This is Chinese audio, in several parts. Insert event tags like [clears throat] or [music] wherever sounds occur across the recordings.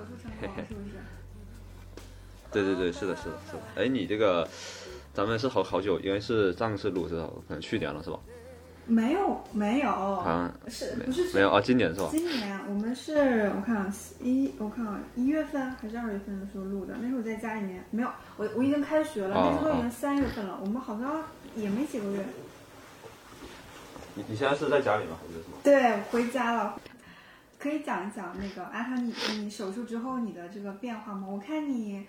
手术成功，是不是？对对对，是的，是的，是的。哎，你这个，咱们是好好久，因为是上次录是可能去年了，是吧？没有，没有，好像是不是没有啊？今年是吧？今年我们是我看啊，一我看啊，一月份还是二月份的时候录的。那时候我在家里面，没有，我我已经开学了，那时候已经三月份了，我们好像也没几个月。你你现在是在家里吗？还是什么？对，回家了。可以讲一讲那个阿汤，你你手术之后你的这个变化吗？我看你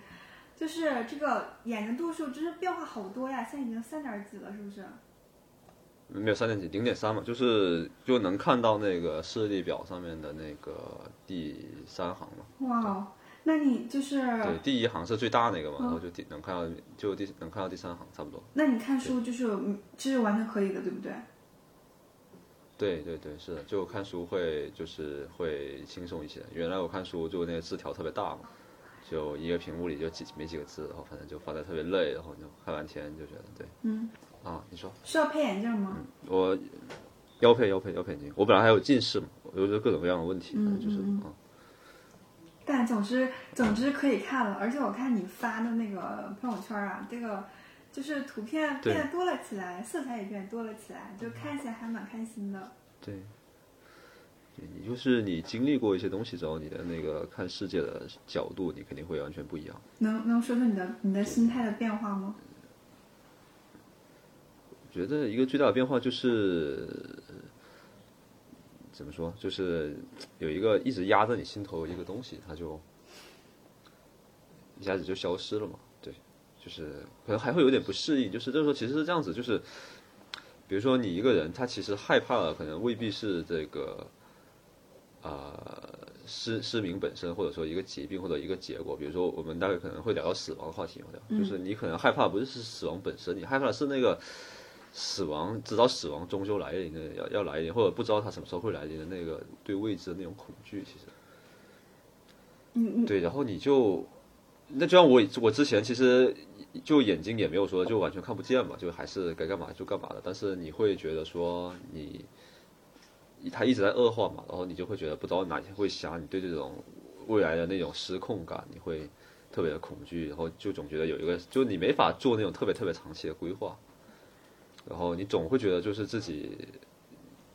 就是这个眼睛度数，就是变化好多呀，现在已经三点几了，是不是？没有三点几，零点三嘛，就是就能看到那个视力表上面的那个第三行嘛。哇，那你就是对第一行是最大那个嘛，然后就第能看到就第能看到第三行差不多。那你看书就是就是完全可以的，对不对？对对对，是的，就看书会就是会轻松一些。原来我看书就那个字条特别大嘛，就一个屏幕里就几没几个字，然后反正就发的特别累，然后就看半天就觉得对。嗯。啊，你说。需要配眼镜吗？我要配要配要配眼镜。我本来还有近视嘛，有着各种各样的问题，反正就是啊。但总之总之可以看了，而且我看你发的那个朋友圈啊，这个。就是图片变得多了起来，色彩也变多了起来，就看起来还蛮开心的。对，对你就是你经历过一些东西之后，你的那个看世界的角度，你肯定会完全不一样。能能说说你的你的心态的变化吗？我觉得一个最大的变化就是怎么说，就是有一个一直压在你心头一个东西，它就一下子就消失了嘛。就是可能还会有点不适应，就是就是说其实是这样子，就是比如说你一个人，他其实害怕的可能未必是这个啊失失明本身，或者说一个疾病或者一个结果。比如说我们待会可能会聊到死亡的话题嘛，就是你可能害怕不是是死亡本身，你害怕的是那个死亡，知道死亡终究来临的要要来临，或者不知道它什么时候会来临的那个对未知的那种恐惧。其实，嗯嗯，对，然后你就那就像我我之前其实。就眼睛也没有说就完全看不见嘛，就还是该干嘛就干嘛的。但是你会觉得说你，他一直在恶化嘛，然后你就会觉得不知道哪天会瞎，你对这种未来的那种失控感，你会特别的恐惧，然后就总觉得有一个，就你没法做那种特别特别长期的规划，然后你总会觉得就是自己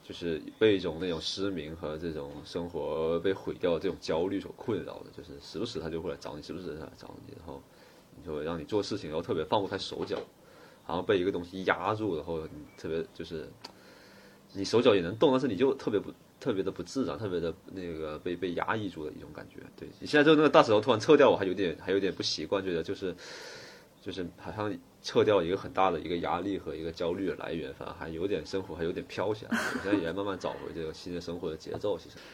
就是被一种那种失明和这种生活被毁掉的这种焦虑所困扰的，就是时不时他就会来找你，时不时他来找你，然后。就会让你做事情，然后特别放不开手脚，然后被一个东西压住，然后你特别就是你手脚也能动，但是你就特别不特别的不自然，特别的那个被被压抑住的一种感觉。对你现在就那个大石头突然撤掉，我还有点还有点不习惯，觉得就是就是好像撤掉一个很大的一个压力和一个焦虑的来源，反而还有点生活还有点飘起来。我现在也在慢慢找回这个新的生活的节奏，其实。[laughs]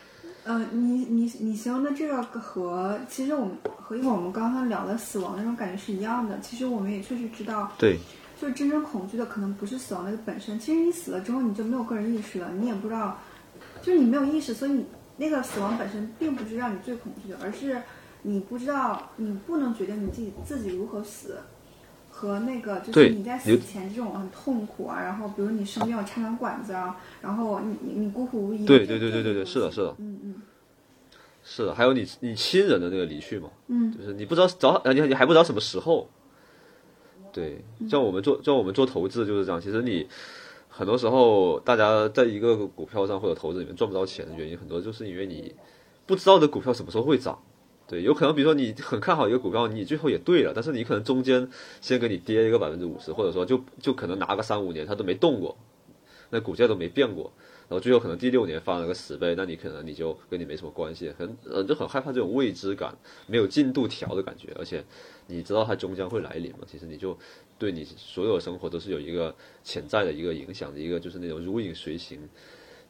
呃，你你你形容的这个和其实我们和一会儿我们刚刚聊的死亡那种感觉是一样的。其实我们也确实知道，对，就是真正恐惧的可能不是死亡那个本身。其实你死了之后，你就没有个人意识了，你也不知道，就是你没有意识，所以你那个死亡本身并不是让你最恐惧的，而是你不知道，你不能决定你自己自己如何死。和那个就是你在死前这种很痛苦啊，然后比如你生病要插上管子啊，然后你你你孤苦无依。对对对对对对，是的，是的。嗯嗯。是的，还有你你亲人的那个离去嘛，嗯，就是你不知道早你你还不知道什么时候。对，像我们做像我们做投资就是这样，其实你很多时候大家在一个股票上或者投资里面赚不到钱的原因，很多就是因为你不知道这股票什么时候会涨。对，有可能比如说你很看好一个股票，你最后也对了，但是你可能中间先给你跌一个百分之五十，或者说就就可能拿个三五年它都没动过，那股价都没变过，然后最后可能第六年翻了个十倍，那你可能你就跟你没什么关系，很呃就很害怕这种未知感，没有进度条的感觉，而且你知道它终将会来临嘛，其实你就对你所有生活都是有一个潜在的一个影响的一个就是那种如影随形。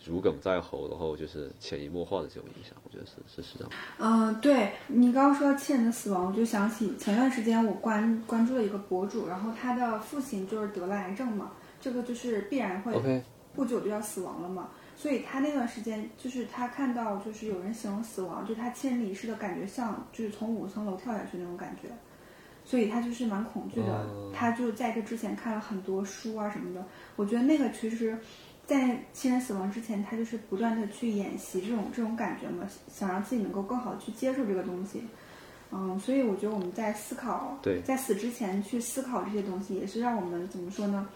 如鲠在喉，然后就是潜移默化的这种影响，我觉得是是是这样。嗯，对你刚刚说到亲人的死亡，我就想起前段时间我关关注了一个博主，然后他的父亲就是得了癌症嘛，这个就是必然会不久就要死亡了嘛，所以他那段时间就是他看到就是有人形容死亡，就他亲人离世的感觉像就是从五层楼跳下去那种感觉，所以他就是蛮恐惧的。他就在这之前看了很多书啊什么的，我觉得那个其实。在亲人死亡之前，他就是不断的去演习这种这种感觉嘛，想让自己能够更好的去接受这个东西。嗯，所以我觉得我们在思考，对在死之前去思考这些东西，也是让我们怎么说呢，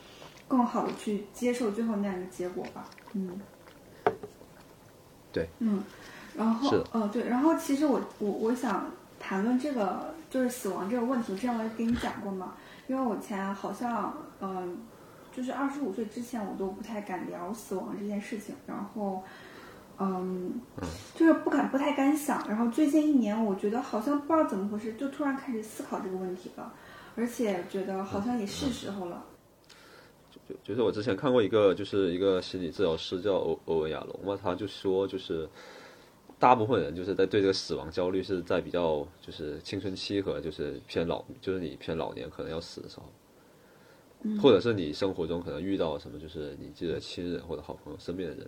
更好的去接受最后那样一个结果吧。嗯，对，嗯，然后哦呃对，然后其实我我我想谈论这个就是死亡这个问题，之前我也跟你讲过嘛，因为我前好像嗯、就是二十五岁之前我都不太敢聊死亡这件事情，然后。嗯，就是不敢不太敢想，然后最近一年，我觉得好像不知道怎么回事，就突然开始思考这个问题了，而且觉得好像也是时候了。就就是我之前看过一个，就是一个心理治疗师叫欧欧文亚龙嘛，他就说就是大部分人就是在对这个死亡焦虑是在比较就是青春期和就是偏老，就是你偏老年可能要死的时候，或者是你生活中可能遇到什么，就是你自己的亲人或者好朋友身边的人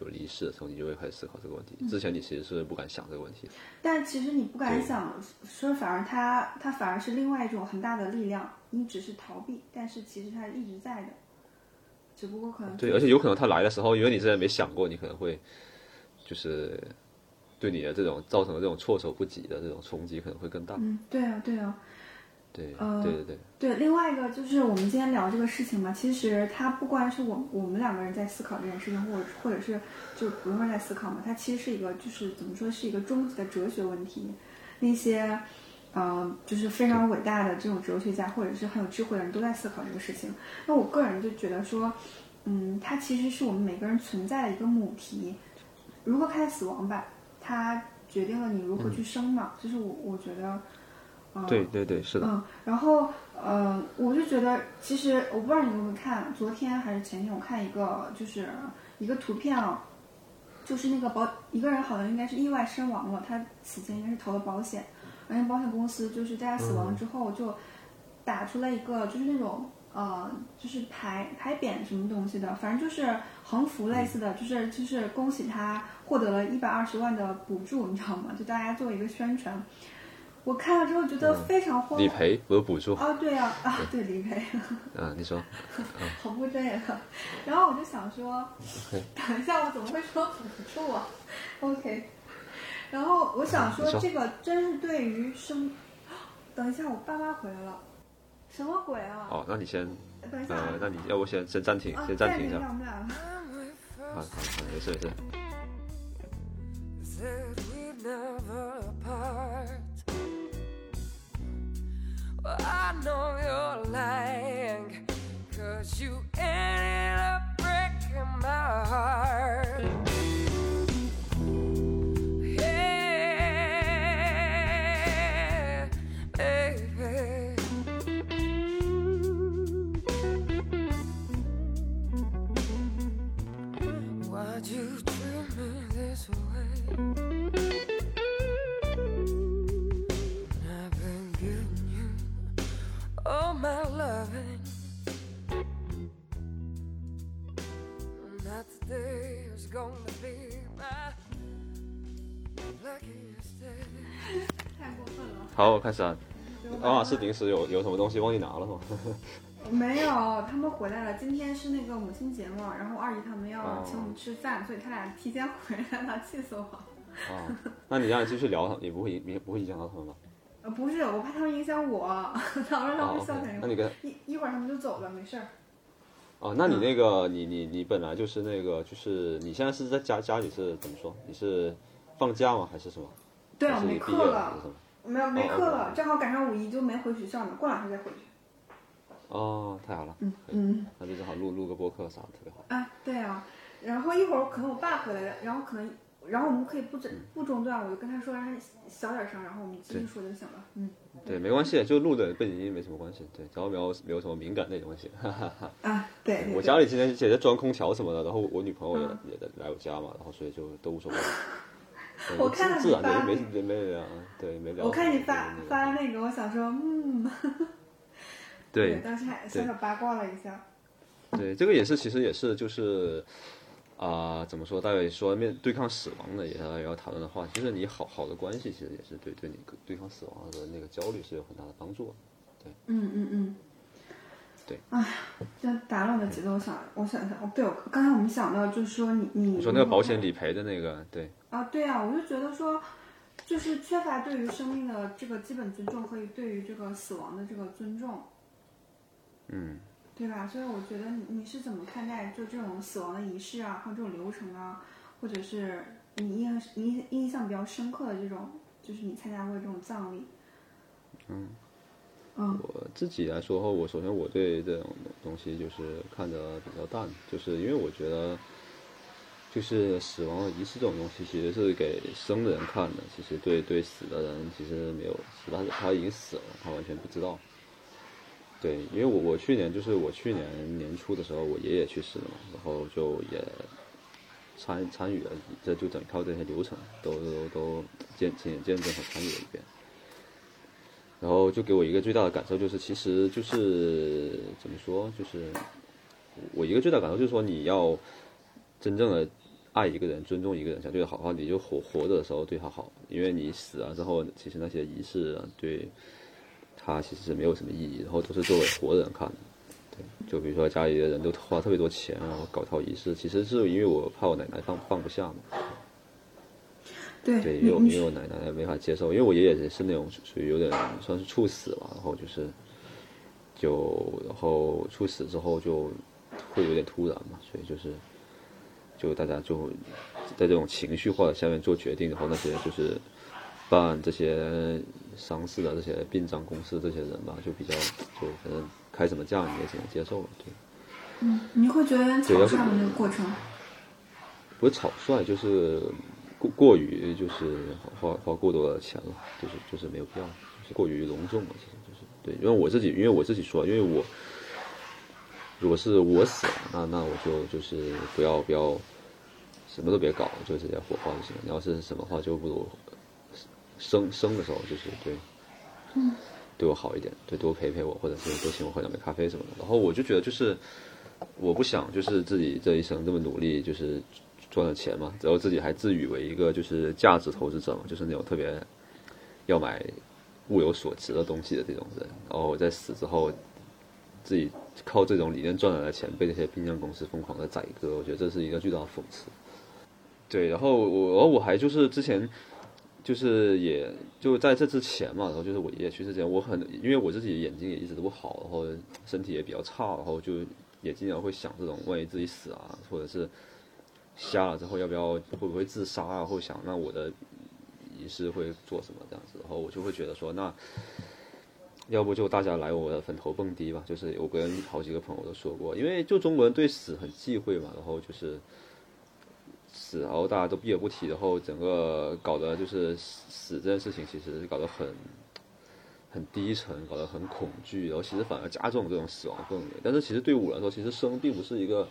有离世的时候，你就会开始思考这个问题。之前你其实是不敢想这个问题的。但其实你不敢想，说反而它它反而是另外一种很大的力量，你只是逃避，但是其实它一直在的，只不过可能对，而且有可能他来的时候，因为你之前没想过，你可能会就是对你的这种造成的这种措手不及的这种冲击可能会更大。嗯，对啊，对啊，对，呃对对对，对，另外一个就是我们今天聊这个事情嘛，其实它不光是我我们两个人在思考这件事情，或者或者是就普通人在思考嘛，它其实是一个就是怎么说是一个终极的哲学问题。那些呃就是非常伟大的这种哲学家或者是很有智慧的人都在思考这个事情。那我个人就觉得说，嗯，它其实是我们每个人存在的一个母题。如何看待死亡吧，它决定了你如何去生嘛。就是我我觉得。呃对对对，是的，嗯，然后呃，我就觉得其实我不知道你有没有看，昨天还是前天我看一个就是一个图片啊，就是那个保一个人好像应该是意外身亡了，他此前应该是投了保险，然后保险公司就是在他死亡之后就打出了一个就是那种呃就是牌牌匾什么东西的，反正就是横幅类似的，就是就是恭喜他获得了一百二十万的补助，你知道吗？就大家做一个宣传。我看了之后觉得非常荒理赔我有补助。啊，对呀啊，对理赔，啊，你说，[laughs] 好不专业的。然后我就想说，[laughs] 等一下我怎么会说补助啊？OK。然后我想说这个真是对于生，等一下我爸妈回来了，什么鬼啊？哦，那你先，等一下那你要不先先暂停，啊，先暂停一下，暂停我们俩。啊，好好没事没事，I know you're lying, cause you ended up breaking my heart. 好，我开始啊。阿玛是临时有有什么东西忘记拿了是吗？[laughs] 没有，他们回来了。今天是那个母亲节嘛，然后二姨他们要哦请我们吃饭，所以他俩提前 [laughs] 回来了，气死我了。啊，那你让你继续聊，也不会影不会影响到他们吧？呃，不是，我怕他们影响我，老让他啊们笑，OK，成那你跟一一会儿他们就走了，没事儿。啊，那你那个你你你本来就是那个就是你现在是在家家里是怎么说？你是放假吗？还是什么？对你毕业了还课了是，什么？没有没哦课了，正好赶上五一就没回学校呢，过两天再回去。哦，太好了，嗯嗯那就正好录录个播客啥的，特别好。啊，对啊，然后一会儿可能我爸回来了，然后可能，然后我们可以不中不中断，我就跟他说让他小点声，然后我们继续说就行了。嗯对，没关系，就录的背景音没什么关系。对，只要没有没有什么敏感内容就行。[laughs] 哈哈哈。啊，对对我家里今天也在装空调什么的，然后我女朋友也、嗯也在来我家嘛，然后所以就都无所谓。对我看了自然你发没没没聊，对没聊。我看你发发那个，我想说，嗯，[laughs] 对当时还小小八卦了一下。对，这个也是，其实也是就是啊、怎么说？大概说面对抗死亡的也要也要讨论的话，其实你好好的关系，其实也是对对你对抗死亡的那个焦虑是有很大的帮助的。嗯嗯嗯，这打乱我的节奏，我想，我想想，哦，对，我刚才我们想到就是说你你你说那个保险理赔的那个，对，啊，对啊，我就觉得说，就是缺乏对于生命的这个基本尊重和对于这个死亡的这个尊重，嗯，对吧？所以我觉得你你是怎么看待就这种死亡的仪式啊，还有这种流程啊，或者是你印象你印象比较深刻的这种，就是你参加过这种葬礼？嗯我自己来说的话，我首先我对这种东西就是看得比较淡，就是因为我觉得，就是死亡仪式这种东西其实是给生的人看的，其实对对死的人其实没有，他他已经死了，他完全不知道。对，因为我我去年就是我去年年初的时候，我爷爷去世了嘛，然后就也参参与了，这就整套这些流程都都都见亲眼见证和参与了一遍。然后就给我一个最大的感受就是，其实就是怎么说，就是我一个最大感受就是说，你要真正的爱一个人、尊重一个人、想对他好的话，你就活活着的时候对他好，因为你死了之后，其实那些仪式啊，对他其实是没有什么意义，然后都是作为活人看的。对，就比如说家里的人都花特别多钱，然后搞套仪式，其实是因为我怕我奶奶放放不下嘛。对，对，因为我因为我奶奶没法接受，因为我爷爷也是那种属于有点算是猝死吧，然后就是就然后猝死之后就会有点突然嘛，所以就是就大家就在这种情绪化的下面做决定，然后那些就是办这些丧事的这些殡葬公司这些人吧，就比较就反正开什么价你也只能接受了，对。嗯你会觉得草率吗？那个过程？不是草率，就是过过于就是花花过多的钱了，就是就是没有必要，就是过于隆重了，其实就是对，因为我自己，因为我自己说，因为我如果是我死了，那那我就就是不要不要什么都别搞，就直接火化就行了。你要是什么话，就不如生生的时候就是对，嗯，对我好一点，对多陪陪我，或者是多请我喝两杯咖啡什么的。然后我就觉得就是。我不想就是自己这一生这么努力，就是赚了钱嘛，然后自己还自诩为一个就是价值投资者嘛，就是那种特别要买物有所值的东西的这种人。然后我在死之后，自己靠这种理念赚来的钱被这些殡葬公司疯狂的宰割，我觉得这是一个巨大的讽刺。对，然后我，然后我还就是之前。就是也就在这之前嘛，然后就是我爷爷去世之前，我很因为我自己眼睛也一直都不好，然后身体也比较差，然后就也经常会想这种万一自己死啊，或者是瞎了之后要不要会不会自杀啊，或想那我的仪式会做什么这样子，然后我就会觉得说那要不就大家来我的坟头蹦迪吧，就是我跟好几个朋友都说过，因为就中国人对死很忌讳嘛，然后就是。死，然后大家都避而不提，然后整个搞得就是死这件事情，其实搞得很很低沉，搞得很恐惧，然后其实反而加重这种死亡氛围。但是其实对我来说，其实生并不是一个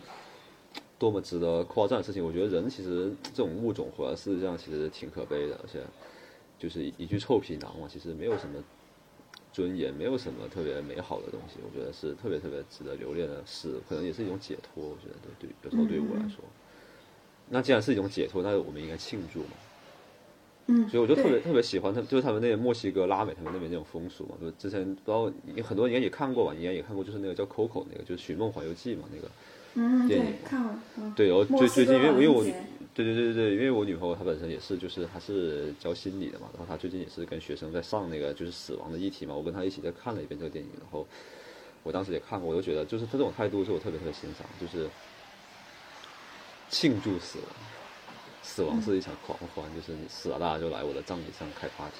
多么值得夸赞的事情。我觉得人其实这种物种活在世界上其实挺可悲的，而且就是一具臭皮囊嘛，其实没有什么尊严，没有什么特别美好的东西。我觉得是特别特别值得留恋的事，可能也是一种解脱。我觉得对，有时候对于我来说。那既然是一种解脱，那我们应该庆祝嘛。嗯，所以我就特别特别喜欢他，就是他们那个墨西哥拉美他们那边那种风俗嘛。就之前不知道你很多人应该也看过吧，应该也看过，就是那个叫 Coco 那个，就是《寻梦环游记》嘛，那个。嗯，对，看了，嗯，对，然后最最近因为因为我对对对对对，因为我女朋友她本身也是就是她是教心理的嘛，然后她最近也是跟学生在上那个就是死亡的议题嘛，我跟她一起在看了一遍这个电影，然后我当时也看过，我就觉得就是她这种态度是我特别特别欣赏，就是庆祝死亡，死亡是一场狂欢，就是你死了大家就来我的葬礼上开 party。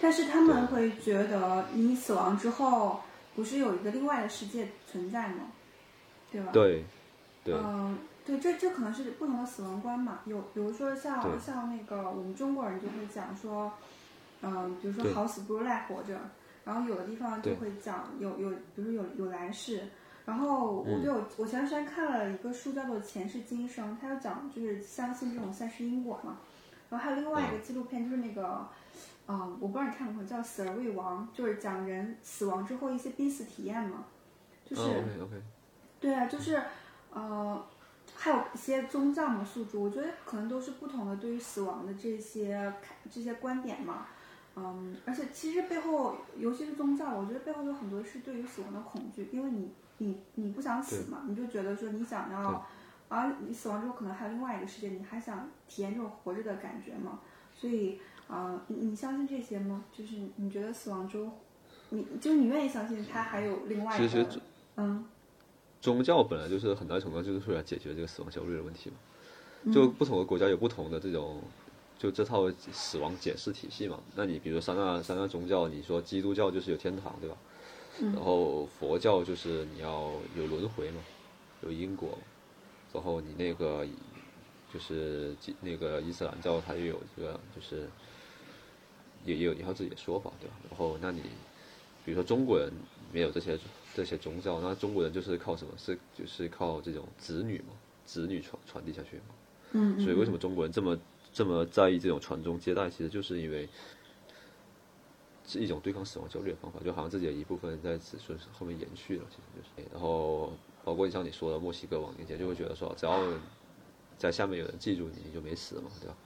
但是他们会觉得你死亡之后，不是有一个另外的世界存在吗？对吧？。对，对，嗯，对，这这可能是不同的死亡观嘛。有，比如说像对像那个我们中国人就会讲说，嗯，比如说对好死不如赖活着，然后有的地方就对会讲有有，比如说有有来世。然后我嗯对我我前段时间看了一个书叫做《前世今生》，它就讲就是相信这种三世因果嘛。然后还有另外一个纪录片，就是那个，嗯，我不知道你看过没有，叫《死而未亡》，就是讲人死亡之后一些濒死体验嘛。就是、嗯，OK OK，对啊，就是呃，还有一些宗教嘛诉诸，我觉得可能都是不同的对于死亡的这些看这些观点嘛。嗯，而且其实背后，尤其是宗教，我觉得背后有很多是对于死亡的恐惧，因为你你你不想死嘛，你就觉得说你想要，而你死亡之后可能还有另外一个世界，你还想体验这种活着的感觉嘛，所以啊、呃你你相信这些吗？就是你觉得死亡之后，你就是你愿意相信它还有另外一个其实，嗯宗教本来就是很大程度上就是为了解决这个死亡焦虑的问题嘛。嗯就不同的国家有不同的这种，就这套死亡解释体系嘛。那你比如三大三大宗教，你说基督教就是有天堂，对吧？然后佛教就是你要有轮回嘛，有因果，然后你那个就是那个伊斯兰教它又有这个就是也也有一套自己的说法，对吧？然后那你比如说中国人没有这些这些宗教，那中国人就是靠什么？是就是靠这种子女嘛，子女传传递下去嘛。嗯所以为什么中国人这么这么在意这种传宗接代？其实就是因为是一种对抗死亡焦虑的方法，就好像自己的一部分在子孙后面延续了，其实就是。然后包括像你说的墨西哥亡灵节，就会觉得说，只要在下面有人记住你，你就没死嘛，对吧？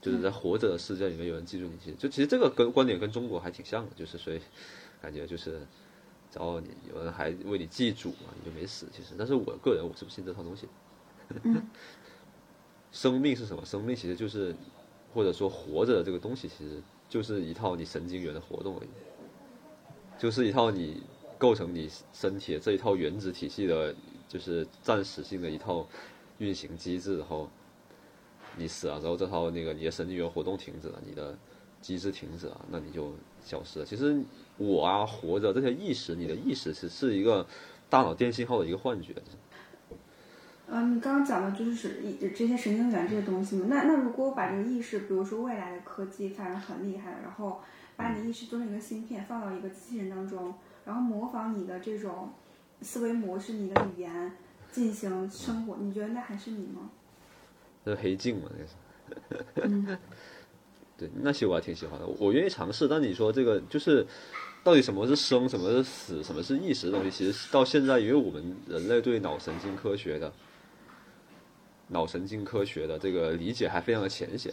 就是在活着的世界里面有人记住你，其实就其实这个跟观点跟中国还挺像的，就是所以感觉就是。只要你有人还为你祭祖嘛，你就没死。其实，但是我个人我是不信这套东西的。[laughs] 生命是什么？生命其实就是，或者说活着的这个东西，其实就是一套你神经元的活动而已，就是一套你构成你身体的这一套原子体系的，就是暂时性的一套运行机制。然后你死了之后，这套那个你的神经元活动停止了，你的机制停止了，那你就消失了。其实我啊，活着这些意识，你的意识是是一个大脑电信号的一个幻觉。嗯，你刚刚讲的就是是一这些神经元这些东西嘛？那那如果我把这个意识，比如说未来的科技发展很厉害，然后把你的意识做成一个芯片，放到一个机器人当中，然后模仿你的这种思维模式、你的语言进行生活，你觉得那还是你吗？这是黑镜嘛，那个是。对，那些我还挺喜欢的，我愿意尝试。但你说这个就是，到底什么是生，什么是死，什么是意识的东西，其实到现在，因为我们人类对脑神经科学的脑神经科学的这个理解还非常的浅显。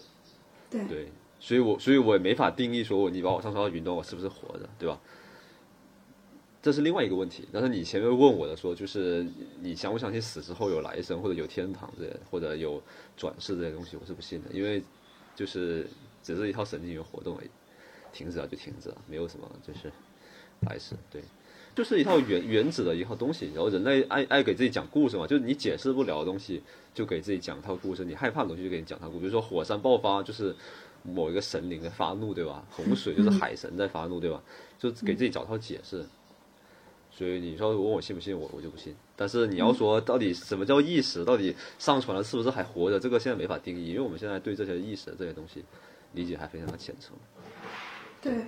对对，所以我所以我也没法定义说我你把我上传到云端，我是不是活着，对吧？这是另外一个问题。但是你前面问我的说，就是你相不相信死之后有来生，或者有天堂这些，或者有转世这些东西，我是不信的，因为就是只是一套神经元活动而已，停止了就停止了，没有什么就是来世，对。就是一套原原子的一套东西，然后人类爱爱给自己讲故事嘛，就是你解释不了的东西，就给自己讲一套故事；你害怕的东西就给你讲套故事。比如说火山爆发，就是某一个神灵在发怒，对吧？洪水就是海神在发怒，对吧？就给自己找套解释。所以你说问我信不信，我我就不信。但是你要说到底什么叫意识，到底上传了是不是还活着，这个现在没法定义，因为我们现在对这些意识这些东西理解还非常的浅层。对，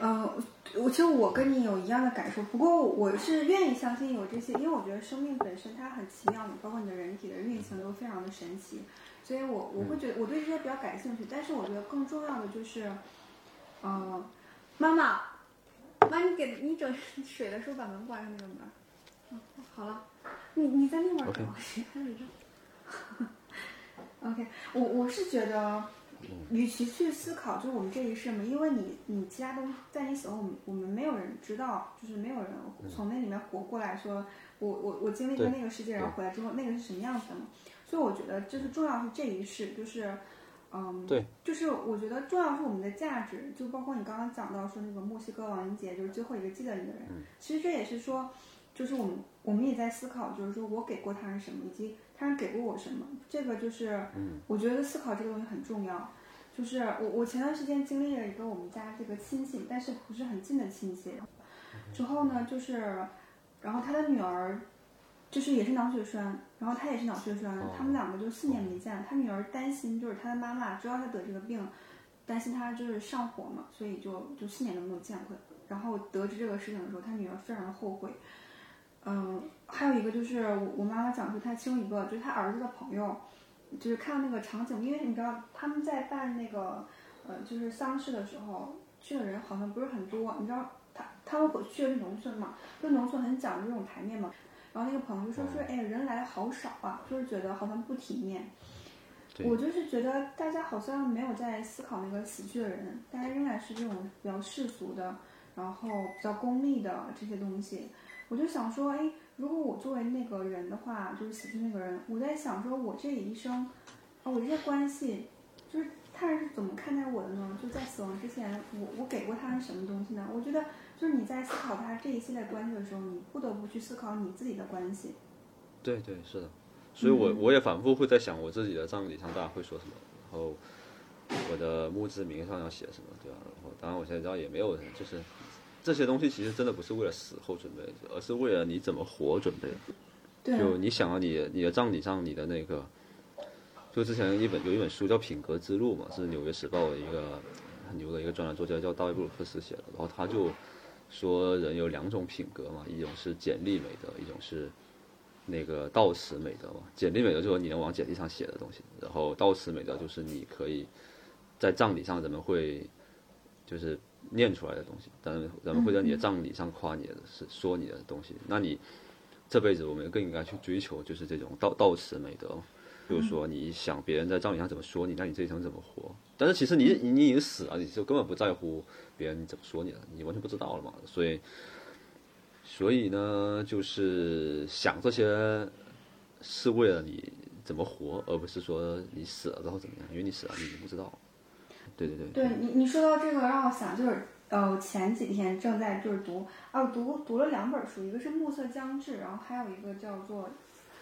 呃，我其实我跟你有一样的感受，不过我是愿意相信有这些，因为我觉得生命本身它很奇妙的，包括你的人体的运行都非常的神奇，所以我我会觉得我对这些比较感兴趣。但是我觉得更重要的就是，呃，妈妈，妈，你给你整水的时候把门关上那个门。嗯，好了，你你在那边 OK 等，谁 [laughs] 在这里？[laughs] OK，我我是觉得，与其去思考就是我们这一世嘛，因为你你其他东西在你死后，我们我们没有人知道，就是没有人从那里面活过来说，我我我经历过那个世界，然后回来之后那个是什么样子的嘛？所以我觉得就是重要是这一世，就是。嗯，对，就是我觉得重要是我们的价值，就包括你刚刚讲到说那个墨西哥亡灵节，就是最后一个记得你的人，其实这也是说，就是我们我们也在思考，就是说我给过他人什么，以及他给过我什么，这个就是，我觉得思考这个东西很重要。就是我我前段时间经历了一个我们家这个亲戚，但是不是很近的亲戚，之后呢，就是，然后他的女儿，就是也是脑血栓，然后他也是脑血栓，他们两个就四年没见了。他女儿担心，就是他的妈妈知道他得这个病，担心他就是上火嘛，所以就就四年都没有见过。然后得知这个事情的时候，他女儿非常的后悔。嗯，还有一个就是我我妈妈讲述，她其中一个就是她儿子的朋友，就是看到那个场景，因为你知道他们在办那个呃就是丧事的时候去的人好像不是很多，你知道他他们回去的是农村嘛，就农村很讲究这种台面嘛。然后那个朋友就说说，哎，人来的好少啊，就是觉得好像不体面。我就是觉得大家好像没有在思考那个死去的人，大家仍然是这种比较世俗的，然后比较功利的这些东西。我就想说，哎，如果我作为那个人的话，就是死去那个人，我在想说，我这一生，啊，我这些关系，就是他人是怎么看待我的呢？就在死亡之前，我我给过他人什么东西呢？我觉得，就是你在思考他这一系列关系的时候，你不得不去思考你自己的关系。对对是的，所以我我也反复会在想我自己的葬礼上大家会说什么，然后我的墓志铭上要写什么，对吧？然后当然我现在知道也没有人就是这些东西其实真的不是为了死后准备的，而是为了你怎么活准备就你想啊，你你的葬礼上你的那个，就之前一本有一本书叫《品格之路》嘛，是《纽约时报》的一个很牛的一个专栏作家叫大卫布鲁克斯写的，然后他就说人有两种品格嘛，一种是简历美德，一种是那个道词美德嘛。简历美德就是你能往简历上写的东西，然后道词美德就是你可以在葬礼上人们会就是念出来的东西，但人们会在你的葬礼上夸你的是说你的东西，那你。这辈子我们更应该去追求就是这种道道词美德，就是说你想别人在葬礼上怎么说你，那你这一生怎么活？但是其实你你你已经死了，你就根本不在乎别人怎么说你了，你完全不知道了嘛。所以，所以呢，就是想这些是为了你怎么活，而不是说你死了之后怎么样，因为你死了你已经不知道。对对对。对你你说到这个让我想就是。呃，前几天正在就是读，啊，读读了两本书，一个是《暮色将至》，然后还有一个叫做，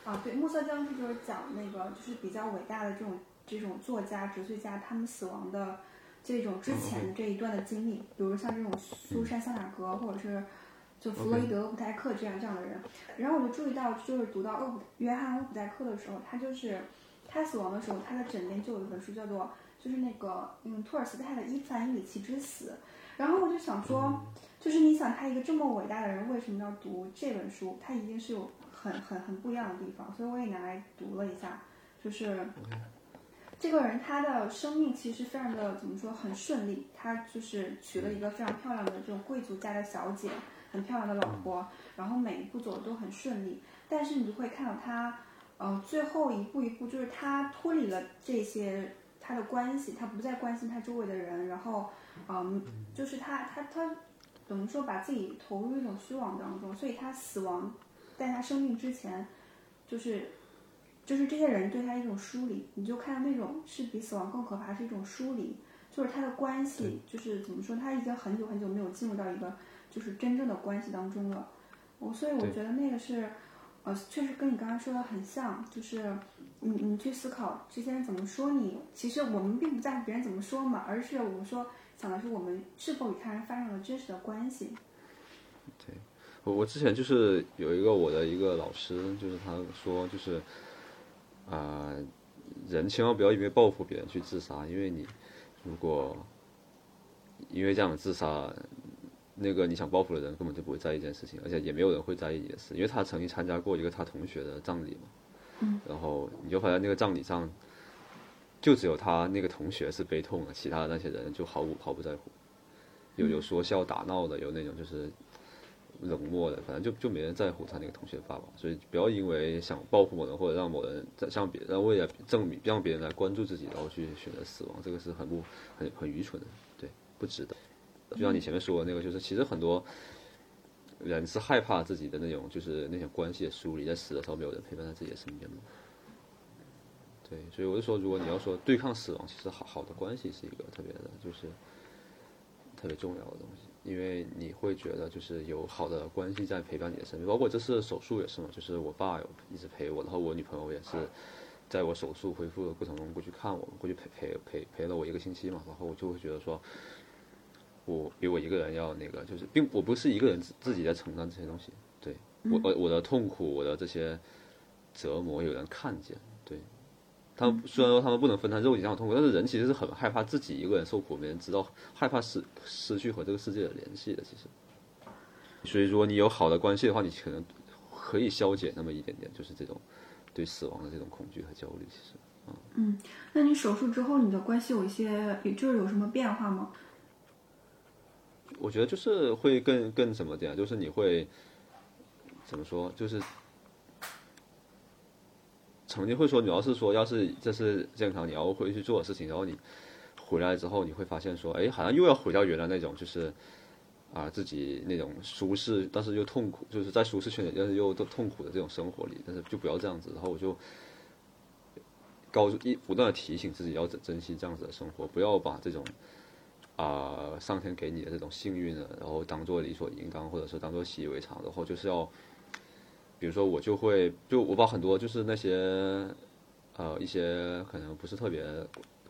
啊，对，《暮色将至》就是讲那个就是比较伟大的这种这种作家、哲学家他们死亡的这种之前这一段的经历，比如像这种苏珊·桑塔格或者是就弗洛伊德、普代克这样这样的人。然后我就注意到，就是读到厄普约翰·厄普代克的时候，他就是他死亡的时候，他的枕边就有一本书叫做就是那个嗯托尔斯泰的《伊凡·伊里奇之死》。然后我就想说，就是你想他一个这么伟大的人，为什么要读这本书？他一定是有很很很不一样的地方，所以我也拿来读了一下。就是这个人他的生命其实非常的怎么说，很顺利。他就是娶了一个非常漂亮的这种贵族家的小姐，很漂亮的老婆，然后每一步走的都很顺利。但是你就会看到他，呃，最后一步一步，就是他脱离了这些他的关系，他不再关心他周围的人，然后。嗯，就是他他他怎么说，把自己投入一种虚妄当中，所以他死亡，在他生病之前，就是就是这些人对他一种疏离，你就看那种是比死亡更可怕，是一种疏离，就是他的关系，就是怎么说，他已经很久很久没有进入到一个就是真正的关系当中了。我所以我觉得那个是，呃，确实跟你刚刚说的很像，就是你你去思考这些人怎么说你，其实我们并不在乎别人怎么说嘛，而是我们说。想的是我们是否与他人发生了真实的关系。对，我我之前就是有一个我的一个老师，就是他说，就是啊，人千万不要因为报复别人去自杀，因为你如果因为这样自杀，那个你想报复的人根本就不会在意这件事情，而且也没有人会在意你的事，因为他曾经参加过一个他同学的葬礼嘛。然后你就发现那个葬礼上。就只有他那个同学是悲痛的，其他的那些人就毫无毫不在乎，有有说笑打闹的，有那种就是冷漠的，反正就就没人在乎他那个同学的爸爸。所以不要因为想报复某人或者让某人在向别人为了证明让别人来关注自己，然后去选择死亡，这个是很不很很愚蠢的，对，不值得。就像你前面说的那个，就是其实很多人是害怕自己的那种就是那种关系的疏离，在死的时候没有人陪伴在自己的身边嘛。对，所以我就说，如果你要说对抗死亡，其实好好的关系是一个特别的，就是特别重要的东西，因为你会觉得就是有好的关系在陪伴你的身边，包括这次手术也是嘛，就是我爸有一直陪我，然后我女朋友也是在我手术恢复的过程中过去看我，过去陪陪陪陪了我一个星期嘛，然后我就会觉得说，我比我一个人要那个，就是并我不是一个人自自己在承担这些东西，对我我我的痛苦，我的这些折磨有人看见，对。他们虽然说他们不能分担肉体上的痛苦，但是人其实是很害怕自己一个人受苦，没人知道，害怕失失去和这个世界的联系的。其实，所以如果你有好的关系的话，你可能可以消解那么一点点，就是这种对死亡的这种恐惧和焦虑。其实，嗯，那你手术之后，你的关系有一些，就是有什么变化吗？我觉得就是会更更怎么点，就是你会怎么说，就是。曾经会说，你要是说要是这是健康，你要回去做的事情，然后你回来之后，你会发现说，哎，好像又要回到原来那种就是。啊，自己那种舒适，但是又痛苦，就是在舒适圈里，但是又痛苦的这种生活里，但是就不要这样子。然后我就告诉一不断的提醒自己要珍惜这样子的生活，不要把这种啊、上天给你的这种幸运呢，然后当做理所应当，或者是当做习以为常，然后就是要，比如说我就会就我把很多就是那些呃一些可能不是特别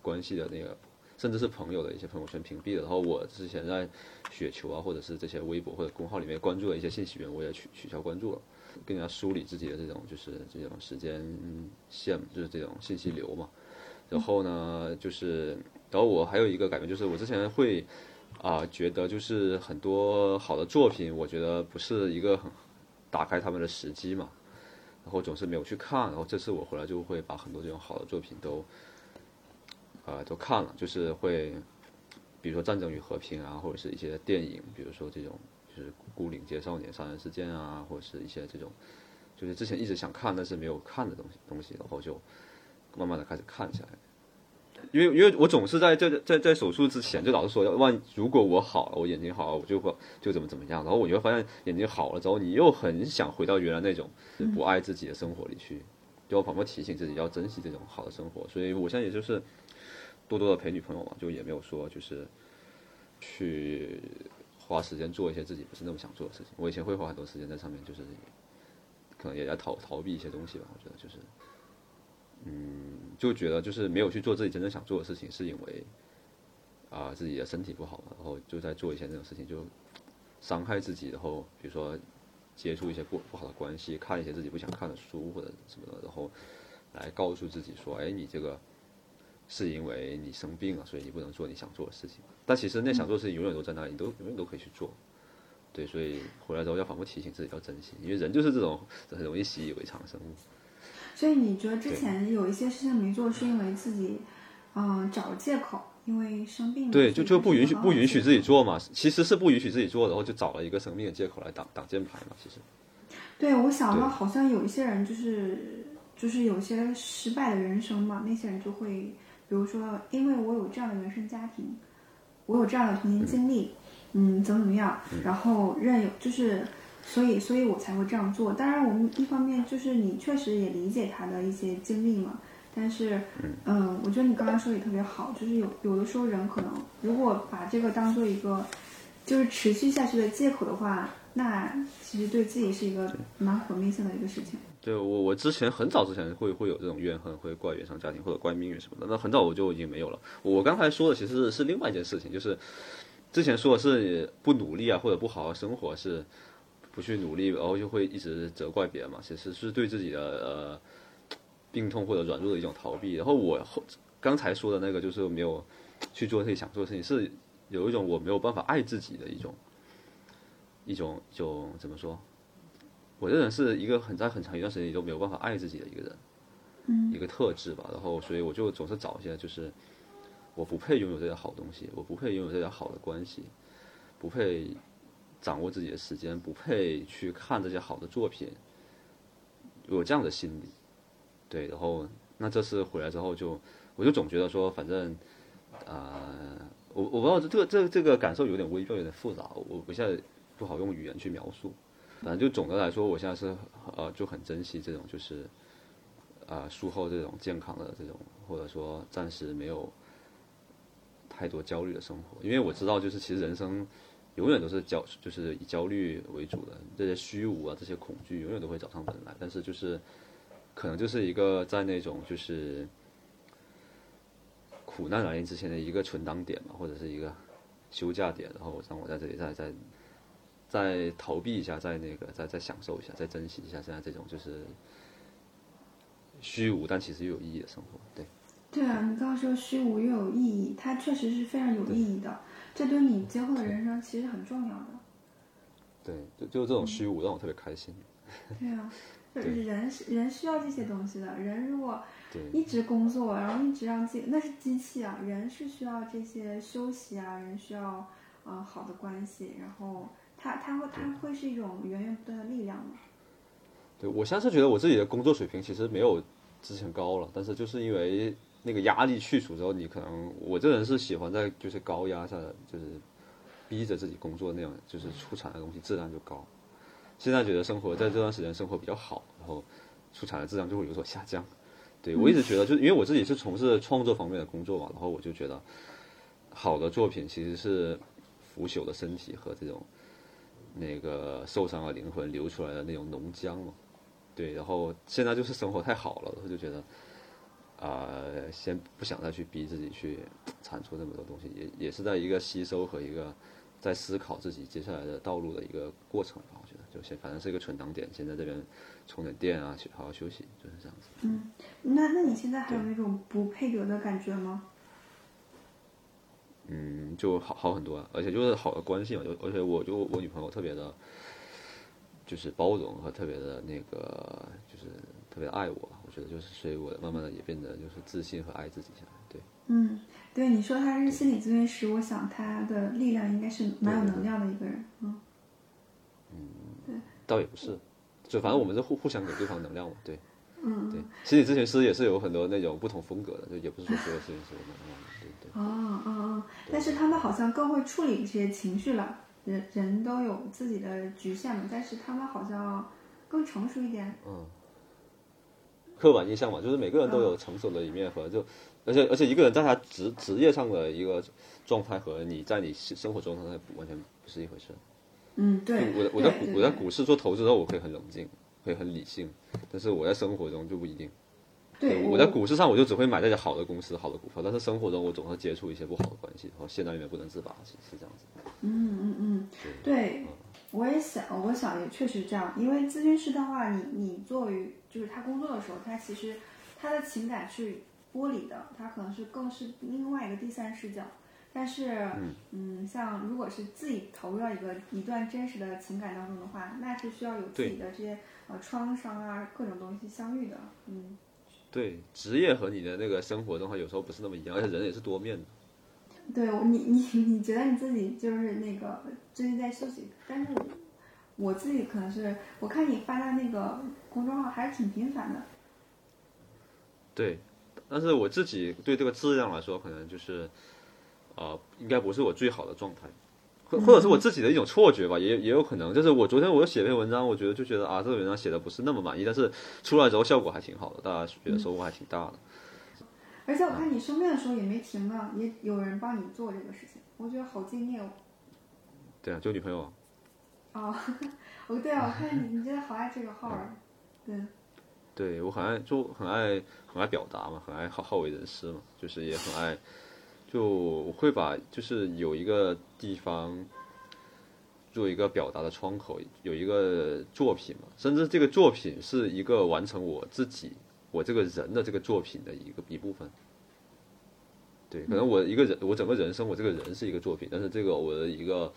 关系的那个，甚至是朋友的一些朋友圈屏蔽了。然后我之前在雪球啊，或者是这些微博或者公号里面关注的一些信息源，我也取取消关注了。更加梳理自己的这种就是这种时间线，就是这种信息流嘛。然后呢，就是，然后我还有一个感觉就是，我之前会啊、觉得就是很多好的作品，我觉得不是一个很打开他们的时机嘛，然后总是没有去看。然后这次我回来就会把很多这种好的作品都呃都看了，就是会比如说《战争与和平》啊，或者是一些电影，比如说这种就是《孤岭街少年杀人事件》啊，或者是一些这种就是之前一直想看但是没有看的东西东西，然后就慢慢的开始看起来。因为因为我总是在在在在手术之前就老是说，要万如果我好了，我眼睛好了，我就会就怎么怎么样。然后我就会发现眼睛好了之后，你又很想回到原来那种不爱自己的生活里去，就我反复提醒自己要珍惜这种好的生活。所以我现在也就是多多的陪女朋友嘛，就也没有说就是去花时间做一些自己不是那么想做的事情。我以前会花很多时间在上面，就是可能也在逃逃避一些东西吧。我觉得就是。嗯就觉得就是没有去做自己真正想做的事情，是因为啊、自己的身体不好嘛，然后就在做一些那种事情，就伤害自己，然后比如说接触一些不不好的关系，看一些自己不想看的书或者什么的，然后来告诉自己说，哎，你这个是因为你生病了，所以你不能做你想做的事情。但其实那想做的事情永远都在那里，都永远都可以去做。对，所以回来之后要反复提醒自己要珍惜，因为人就是这种很容易习以为常的生物。所以你觉得之前有一些事情没做，是因为自己，嗯、找借口，因为生病。对，就就不允许不允许自己。做嘛，其实是不允许自己做，然后就找了一个生病的借口来挡挡箭牌嘛。其实，对，我想到好像有一些人就是就是有些失败的人生嘛，那些人就会，比如说，因为我有这样的原生家庭，我有这样的童年经历，嗯，怎么怎么样，然后任有就是，所以所以我才会这样做。当然，我们一方面就是你确实也理解他的一些经历嘛，但是，嗯，我觉得你刚刚说的也特别好，就是有有的时候人可能如果把这个当做一个就是持续下去的借口的话，那其实对自己是一个蛮毁灭性的一个事情。对我我之前很早之前会会有这种怨恨，会怪原生家庭或者怪命运什么的，那很早我就已经没有了。我刚才说的其实是是另外一件事情，就是之前说的是不努力啊，或者不好好生活，是不去努力，然后就会一直责怪别人嘛，其实是对自己的呃病痛或者软弱的一种逃避。然后我后刚才说的那个就是没有去做自己想做的事情，是有一种我没有办法爱自己的一种一种一种怎么说？我这人是一个很在很长一段时间里都没有办法爱自己的一个人，嗯，一个特质吧。然后，所以我就总是找一些就是我不配拥有这些好东西，我不配拥有这些好的关系，不配掌握自己的时间，不配去看这些好的作品，有这样的心理。对，然后那这次回来之后就，我就总觉得说，反正，呃，我我不知道这个这个这个感受有点微妙，有点复杂，我我现在不好用语言去描述。反正就总的来说，我现在是呃就很珍惜这种就是，呃术后这种健康的这种，或者说暂时没有太多焦虑的生活，因为我知道就是其实人生永远都是焦就是以焦虑为主的，这些虚无啊这些恐惧永远都会找上门来，但是就是可能就是一个在那种就是苦难来临之前的一个存档点嘛，或者是一个休假点，然后让我在这里再再。再逃避一下，再那个，再再享受一下，再珍惜一下现在这种就是虚无但其实又有意义的生活。对，对啊，你刚刚说虚无又有意义，它确实是非常有意义的，这对你今后的人生其实很重要的。对，就就这种虚无让我特别开心。对啊，就是人是人需要这些东西的。人如果一直工作，然后一直让自己那是机器啊，人是需要这些休息啊，人需要呃好的关系，然后他他会他会是一种源源不断的力量嘛。对我现在是觉得我自己的工作水平其实没有之前高了，但是就是因为那个压力去除之后，你可能我这人是喜欢在就是高压下的，就是逼着自己工作那样，就是出产的东西质量就高。现在觉得生活在这段时间生活比较好，然后出产的质量就会有所下降。对我一直觉得，就是因为我自己是从事创作方面的工作嘛，然后我就觉得好的作品其实是腐朽的身体和这种那个受伤的灵魂流出来的那种浓浆嘛。对，然后现在就是生活太好了，我就觉得啊、先不想再去逼自己去 [tsk] 产出这么多东西，也也是在一个吸收和一个在思考自己接下来的道路的一个过程吧。我觉得就先反正是一个存档点，先在这边充点电啊，去好好休息，就是这样子。嗯那那你现在还有那种不配得的感觉吗？嗯，就好好很多啊，而且就是好的关系嘛，就而且我就我女朋友特别的，就是包容和特别的那个，就是特别爱，我觉得就是所以我慢慢的也变得就是自信和爱自己起来，对，嗯，对，你说他是心理咨询师，我想他的力量应该是蛮有能量的一个人。嗯，嗯，对倒也不是，就反正我们是互互相给对方能量嘛，对，嗯对，心理咨询师也是有很多那种不同风格的，就也不是说所有咨询师都能量的，对对。哦哦哦，但是他们好像更会处理这些情绪了。人人都有自己的局限嘛，但是他们好像更成熟一点。刻板印象嘛，就是每个人都有成熟的一面和就，而且而且一个人在他职职业上的一个状态和你在你生活中状态完全不是一回事。嗯，对。我我在我在股市做投资的时候，我可以很冷静，可以很理性，但是我在生活中就不一定。对我在股市上我就只会买那些好的公司、好的股票，但是生活中我总会接触一些不好的关系，然后陷在里面不能自拔，是是这样子。嗯嗯嗯，对，我也想，我想也确实这样，因为咨询师的话，你你作为就是他工作的时候，他其实他的情感是剥离的，他可能是更是另外一个第三视角。但是，嗯像如果是自己投入到一个一段真实的情感当中的话，那是需要有自己的这些呃创伤啊，各种东西相遇的。嗯，对，职业和你的那个生活的话，有时候不是那么一样，而且人也是多面的。对我你你你觉得你自己就是那个最近在休息，但是我我自己可能是我看你发的那个公众号还是挺频繁的。对，但是我自己对这个质量来说，可能就是，呃，应该不是我最好的状态，或或者是我自己的一种错觉吧，也也有可能。就是我昨天我写篇文章，我觉得就觉得啊，这个文章写的不是那么满意，但是出来之后效果还挺好的，大家觉得收获还挺大的。而且我看你生病的时候也没停呢，也有人帮你做这个事情，我觉得好敬业哦。对啊，就女朋友啊，哦，[laughs] 哦对啊，我看你 [laughs] 你真的好爱这个号儿，对，对我很爱就很爱很爱表达嘛，很爱好好为人师嘛，就是也很爱，就我会把就是有一个地方做一个表达的窗口，有一个作品嘛，甚至这个作品是一个完成我自己我这个人的这个作品的一个一部分。对，可能我一个人，我整个人生，我这个人是一个作品，但是这个我的一个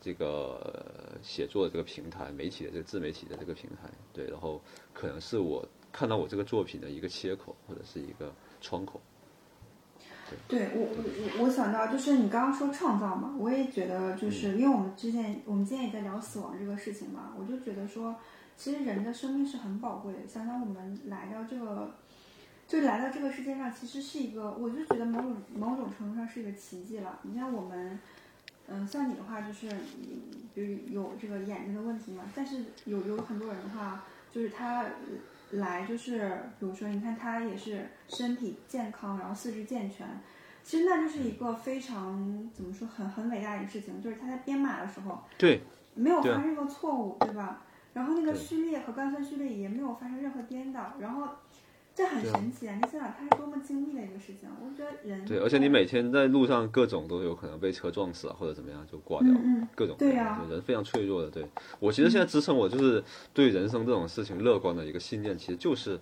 这个呃写作的这个平台，媒体的这个自媒体的这个平台，对，然后可能是我看到我这个作品的一个切口或者是一个窗口。对我我我想到就是你刚刚说创造嘛，我也觉得就是因为我们之前我们今天也在聊死亡这个事情嘛，我就觉得说，其实人的生命是很宝贵的。想想我们来到这个，就来到这个世界上，其实是一个，我就觉得某种某种程度上是一个奇迹了。你像我们，嗯，像你的话就是，嗯比如有这个眼睛的问题嘛，但是有有很多人的话，就是他来就是，比如说你看他也是身体健康，然后四肢健全。其实那就是一个非常怎么说很很伟大的一个事情，就是他在编码的时候对，没有发生任何错误，对吧？然后那个序列和肝酸序列也没有发生任何颠倒，然后这很神奇啊！你想想，它是多么精密的一个事情，我觉得人对，而且你每天在路上各种都有可能被车撞死啊，或者怎么样就挂掉了，嗯嗯各种对呀就人非常脆弱的。对我其实现在支撑我就是对人生这种事情乐观的一个信念，其实就是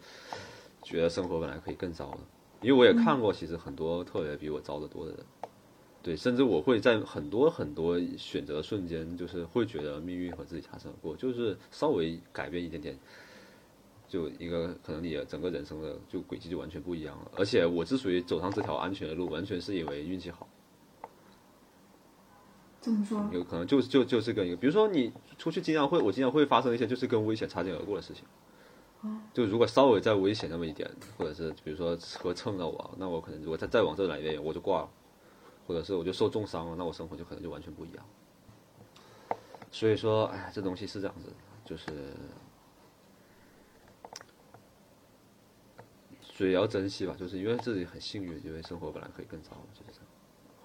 觉得生活本来可以更糟的，因为我也看过其实很多特别比我糟的多的人。对，甚至我会在很多很多选择的瞬间，就是会觉得命运和自己擦身而过，就是稍微改变一点点，就一个可能你的整个人生的就轨迹就完全不一样了。而且我之所以走上这条安全的路，完全是因为运气好，怎么说？有可能就就就是跟一个，比如说你出去经常会，我经常会发生一些就是跟危险擦肩而过的事情。就如果稍微再危险那么一点，或者是比如说车蹭到我，那我可能如果再再往这来一点，我就挂了，或者是我就受重伤了，那我生活就可能就完全不一样。所以说，哎，这东西是这样子，就是，所以要珍惜吧，就是因为自己很幸运，因为生活本来可以更糟，就是这样，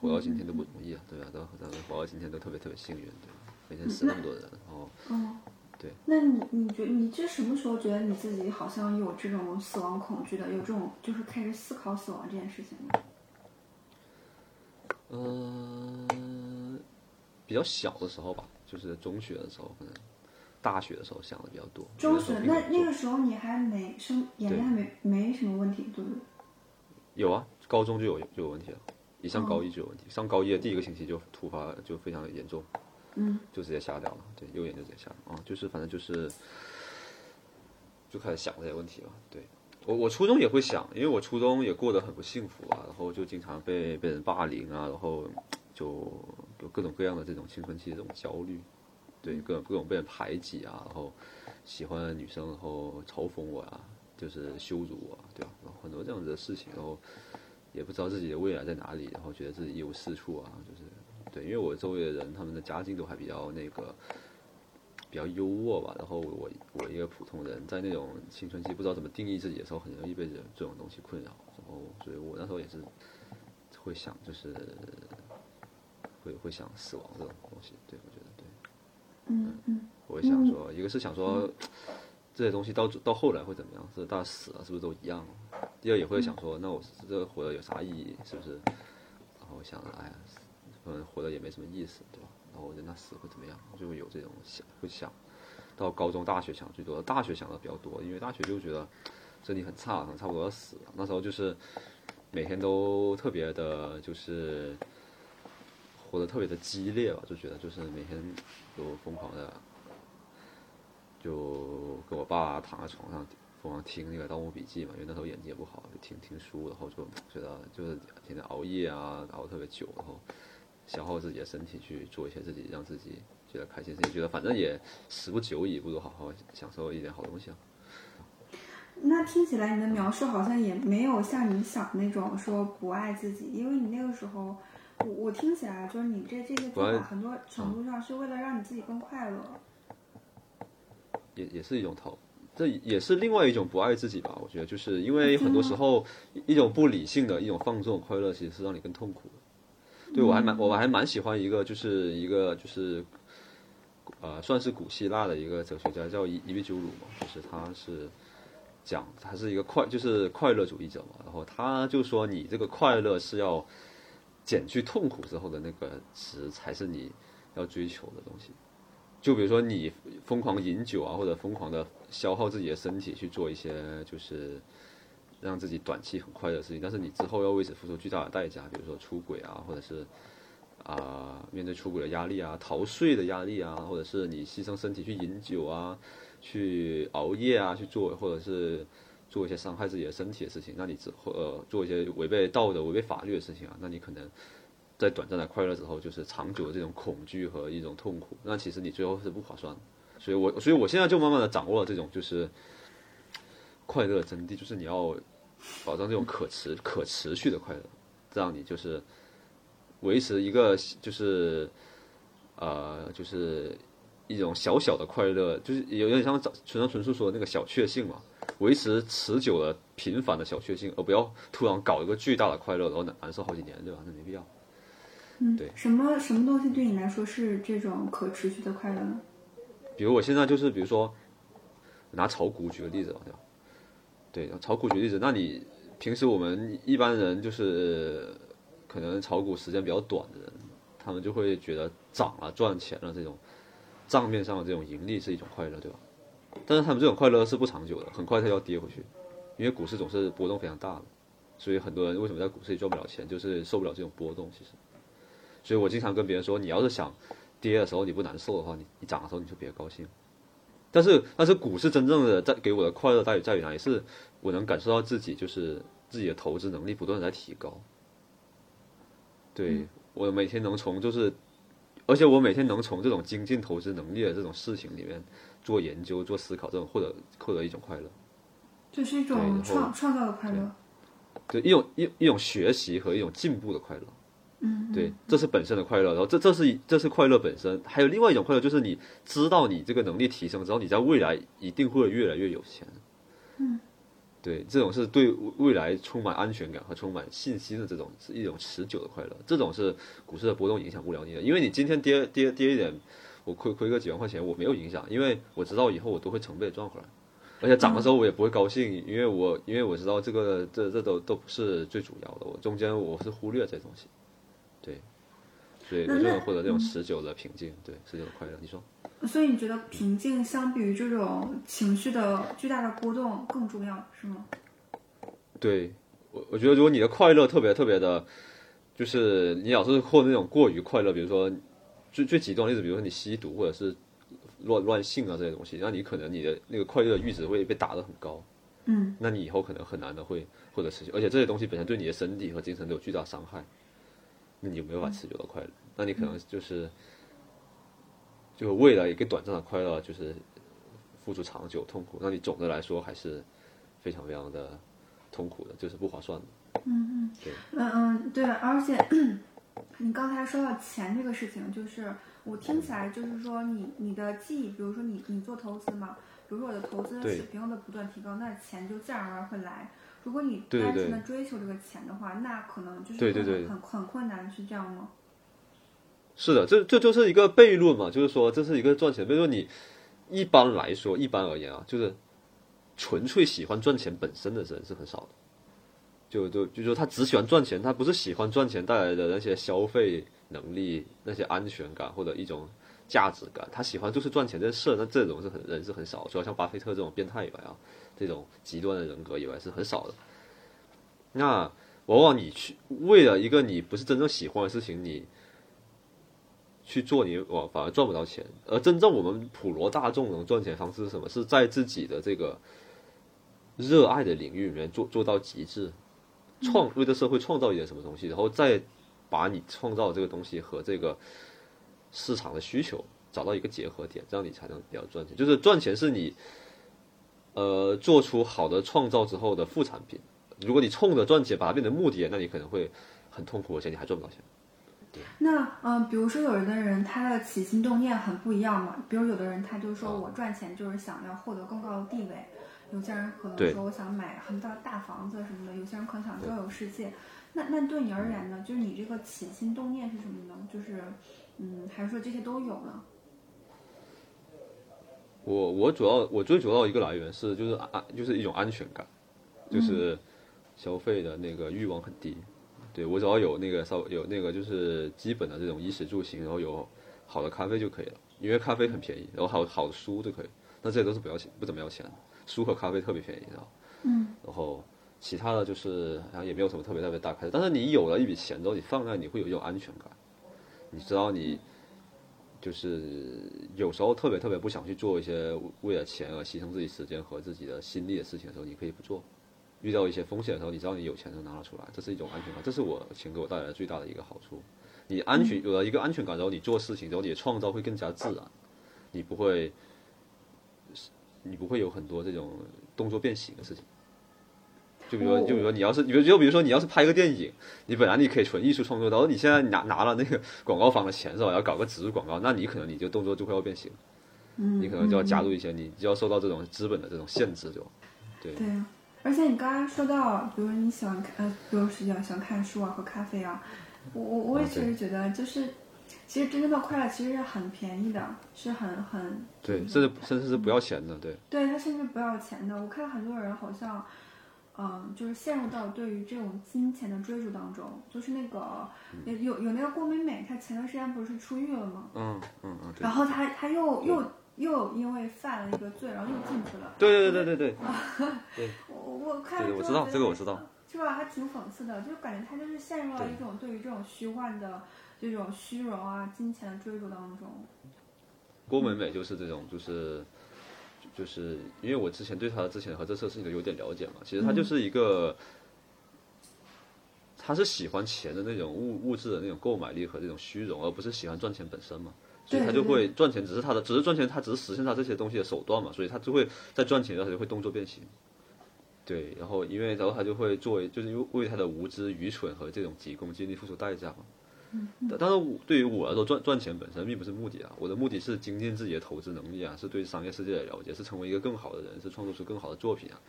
活到今天都不容易啊，对吧？都咱们活到今天都特别特别幸运，对吧？每天死那么多人，然后哦，对。那你你觉你这什么时候觉得你自己好像有这种死亡恐惧的，有这种就是开始思考死亡这件事情的？嗯，比较小的时候吧，就是中学的时候，可能大学的时候想的比较多。中学那那个时候你还没生眼睛还没没什么问题，对不对？有啊，高中就有就有问题了，一上高一就有问题，上高一的第一个星期就突发就非常严重，嗯，就直接瞎掉了，对，右眼就直接瞎了啊，就是反正就是就开始想这些问题了，对。我我初中也会想，因为我初中也过得很不幸福啊，然后就经常被被人霸凌啊，然后就有各种各样的这种青春期这种焦虑，对，各种各种被人排挤啊，然后喜欢的女生然后嘲讽我啊，就是羞辱我，对吧？然后很多这样子的事情，然后也不知道自己的未来在哪里，然后觉得自己一无是处啊，就是对，因为我周围的人他们的家境都还比较那个。比较优渥吧，然后我我一个普通人，在那种青春期不知道怎么定义自己的时候，很容易被这这种东西困扰，然后所以我那时候也是会想，就是会会想死亡这种东西，对我觉得对，嗯嗯我会想说，一个是想说这些东西到到后来会怎么样，是大家死了是不是都一样？第二也会想说，那我这个活着有啥意义，是不是？然后想着，哎呀，可能活着也没什么意思，对吧？然后我人那死会怎么样，就会有这种想，会想到高中、大学想最多，大学想的比较多，因为大学就觉得身体很差，差不多要死了。那时候就是每天都特别的，就是活得特别的激烈吧，就觉得就是每天都疯狂的，就跟我爸躺在床上疯狂听那个《盗墓笔记》嘛，因为那时候眼睛也不好，就听听书，然后就觉得就是天天熬夜啊，熬特别久，然后。消耗自己的身体去做一些自己让自己觉得开心的事情，觉得反正也时不久矣，不如好好享受一点好东西啊。那听起来你的描述好像也没有像你想的那种说不爱自己，因为你那个时候，我我听起来就是你这这些做法很多程度上是为了让你自己更快乐。也也是一种逃，这也是另外一种不爱自己吧。我觉得就是因为很多时候一种不理性的一种放纵快乐，其实是让你更痛苦的。对我还蛮我还蛮喜欢一个就是一个就是，呃，算是古希腊的一个哲学家叫伊伊壁鸠鲁嘛，就是他是讲他是一个快就是快乐主义者嘛，然后他就说你这个快乐是要减去痛苦之后的那个值才是你要追求的东西。就比如说你疯狂饮酒啊，或者疯狂的消耗自己的身体去做一些就是让自己短期很快乐的事情，但是你之后要为此付出巨大的代价，比如说出轨啊，或者是啊、面对出轨的压力啊、逃税的压力啊，或者是你牺牲身体去饮酒啊、去熬夜啊去做，或者是做一些伤害自己的身体的事情，那你之后呃做一些违背道德、违背法律的事情啊，那你可能在短暂的快乐之后，就是长久的这种恐惧和一种痛苦，那其实你最后是不划算的。所以我所以我现在就慢慢的掌握了这种就是快乐的真谛，就是你要保证这种可持可持续的快乐，让你就是维持一个就是呃就是一种小小的快乐，就是有点像村上纯树说的那个小确幸嘛，维持持久的平凡的小确幸，而不要突然搞一个巨大的快乐，然后难难受好几年，对吧？那没必要。嗯，对什么什么东西对你来说是这种可持续的快乐呢？比如我现在就是，比如说拿炒股举个例子吧，对吧？对，炒股举例子，那你平时我们一般人就是可能炒股时间比较短的人，他们就会觉得涨了、赚钱了这种账面上的这种盈利是一种快乐，对吧？但是他们这种快乐是不长久的，很快它要跌回去，因为股市总是波动非常大的，所以很多人为什么在股市里赚不了钱，就是受不了这种波动。其实，所以我经常跟别人说，你要是想跌的时候你不难受的话，你你涨的时候你就别高兴。但是但是股市真正的在给我的快乐在于在于哪里？是我能感受到自己就是自己的投资能力不断的在提高。对、我每天能从就是，而且我每天能从这种精进投资能力的这种事情里面做研究、做思考，这种获得获得一种快乐。这是一种创创造的快乐。对一种一一种学习和一种进步的快乐。嗯，对，这是本身的快乐，然后这这是这是快乐本身，还有另外一种快乐，就是你知道你这个能力提升之后，你在未来一定会越来越有钱。嗯，对，这种是对未来充满安全感和充满信心的这种是一种持久的快乐，这种是股市的波动影响不了你的，因为你今天跌跌跌一点，我亏亏个几万块钱，我没有影响，因为我知道以后我都会成倍赚回来。而且涨的时候我也不会高兴，因为我因为我知道这个这这都都不是最主要的，我中间我是忽略这东西。对，所以我就能获得这种持久的平静，对，持久的快乐。你说？所以你觉得平静相比于这种情绪的巨大的波动更重要，是吗？对我，我觉得如果你的快乐特别特别的，就是你老是获得那种过于快乐，比如说最最极端的例子，比如说你吸毒或者是乱乱性啊这些东西，那你可能你的那个快乐阈值会被打得很高，嗯，那你以后可能很难的会获得持久，而且这些东西本身对你的身体和精神都有巨大伤害，那你就没有办法持久的快乐，那你可能就是就为了一个短暂的快乐，就是付出长久痛苦，那你总的来说还是非常非常的痛苦的，就是不划算的。嗯嗯，对，而且 [clears throat] 你刚才说到钱这个事情，就是我听起来就是说你你的记忆，比如说你你做投资嘛，比如说我的投资水平的不断提高，那钱就自然而然会来。如果你单纯的对追求这个钱的话，那可能就是很对对对很很困难，是这样吗？是的，这这就是一个悖论嘛，就是说这是一个赚钱悖论。你一般来说，一般而言啊，就是纯粹喜欢赚钱本身的人是很少的。就就就说他只喜欢赚钱，他不是喜欢赚钱带来的那些消费能力、那些安全感或者一种价值感，他喜欢就是赚钱这事。那这种是很人是很少，主要像巴菲特这种变态以外啊，这种极端的人格以外是很少的。那往往你去为了一个你不是真正喜欢的事情，你去做你往反而赚不到钱，而真正我们普罗大众能赚钱方式是什么？是在自己的这个热爱的领域里面做做到极致，创为这社会创造一点什么东西，然后再把你创造这个东西和这个市场的需求找到一个结合点，这样你才能比较赚钱。就是赚钱是你呃做出好的创造之后的副产品。如果你冲着赚钱把它变成目的，那你可能会很痛苦，而且你还赚不到钱。那嗯、呃比如说有的人他的起心动念很不一样嘛，比如有的人他就啊说我赚钱就是想要获得更高的地位，有些人可能说我想买很大的大房子什么的，有些人可能想周游世界。那那对你而言呢？就是你这个起心动念是什么呢？就是嗯，还是说这些都有呢？我我主要我最主要一个来源是就是安就是一种安全感，就是消费的那个欲望很低，对我只要有那个稍有那个就是基本的这种衣食住行，然后有好的咖啡就可以了，因为咖啡很便宜，然后还有好的书就可以，那这些都是不要钱不怎么要钱的，书和咖啡特别便宜，知道？嗯，然后其他的就是好像也没有什么特别特别大开支，但是你有了一笔钱之后，你放那你会有一种安全感，你知道你就是有时候特别特别不想去做一些为了钱而牺牲自己时间和自己的心力的事情的时候，你可以不做。遇到一些风险的时候，你知道你有钱能拿得出来，这是一种安全感，这是我钱给我带来的最大的一个好处。你安全有了一个安全感之后，你做事情之后，你的创造会更加自然，你不会，你不会有很多这种动作变形的事情。就比如说，就比如说你要是，就就比如说你要是拍一个电影，你本来你可以纯艺术创作，然后你现在拿拿了那个 [laughs] 广告方的钱是吧？要搞个植入广告，那你可能你就动作就会要变形，嗯，你可能就要加入一些，你就要受到这种资本的这种限制，对吧？对而且你刚刚说到，比如说你喜欢看，呃，比如是喜欢看书啊，喝咖啡啊，我我我也啊对确实觉得，就是其实真正的快乐其实是很便宜的，是很很对，甚至甚至是不要钱的，对。对它甚至不要钱的。我看很多人好像，嗯，就是陷入到对于这种金钱的追逐当中。就是那个有有有那个郭美美，她前段时间不是出狱了吗？嗯嗯嗯，然后她她又又又因为犯了一个罪，然后又进去了。对对对对对 [laughs] 对，我我看了之后对我知道这个我知道是吧？还挺讽刺的，就感觉她就是陷入了一种对于这种虚幻的这种虚荣啊、金钱的追逐当中。郭美美就是这种，就是就是因为我之前对她之前和这次事情都有点了解嘛，其实他就是一个，他是喜欢钱的那种物物质的那种购买力和这种虚荣，而不是喜欢赚钱本身嘛。所以对她就会赚钱，只是他的，只是赚钱，他只是实现他这些东西的手段嘛，所以他就会在赚钱的时候就会动作变形。对，然后因为然后他就会作为就是因为为他的无知、愚蠢和这种急功近利付出代价嘛。嗯，但但是我对于我来说，赚赚钱本身并不是目的啊，我的目的是精进自己的投资能力啊，是对商业世界的了解，是成为一个更好的人，是创作出更好的作品啊。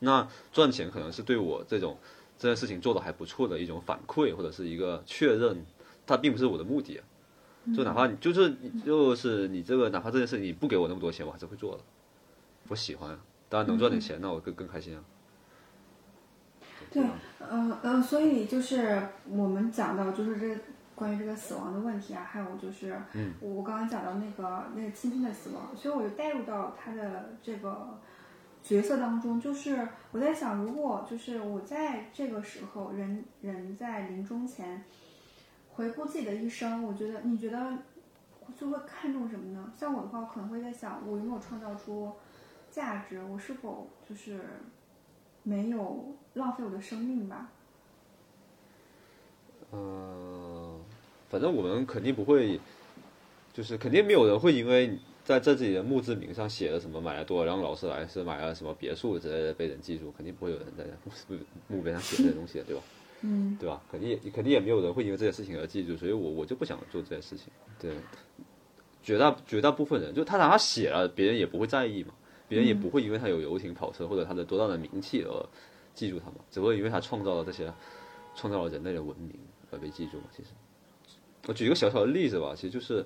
那赚钱可能是对我这种这件事情做的还不错的一种反馈，或者是一个确认，它并不是我的目的啊。就哪怕你就是就是你这个哪怕这件事情你不给我那么多钱，我还是会做的。我喜欢啊，当然能赚点钱，那我更更开心啊。对，呃呃，所以就是我们讲到就是这关于这个死亡的问题啊，还有就是，嗯我刚刚讲到那个那个亲亲的死亡，所以我就带入到他的这个角色当中，就是我在想，如果就是我在这个时候，人人在临终前回顾自己的一生，我觉得你觉得就会看重什么呢？像我的话，我可能会在想，我有没有创造出价值，我是否就是没有浪费我的生命吧？嗯，反正我们肯定不会，就是肯定没有人会因为在在自己的墓志铭上写了什么买了多少辆劳斯莱斯，买了什么别墅之类的被人记住，肯定不会有人在墓墓碑上写这些东西的，对吧？[laughs] 嗯，对吧？肯定也肯定也没有人会因为这些事情而记住，所以我我就不想做这些事情。对，绝大绝大部分人，就他哪怕写了，别人也不会在意嘛，别人也不会因为他有游艇、跑车或者他的多大的名气而记住他嘛，只会因为他创造了这些，创造了人类的文明而被记住嘛。其实，我举一个小小的例子吧，其实就是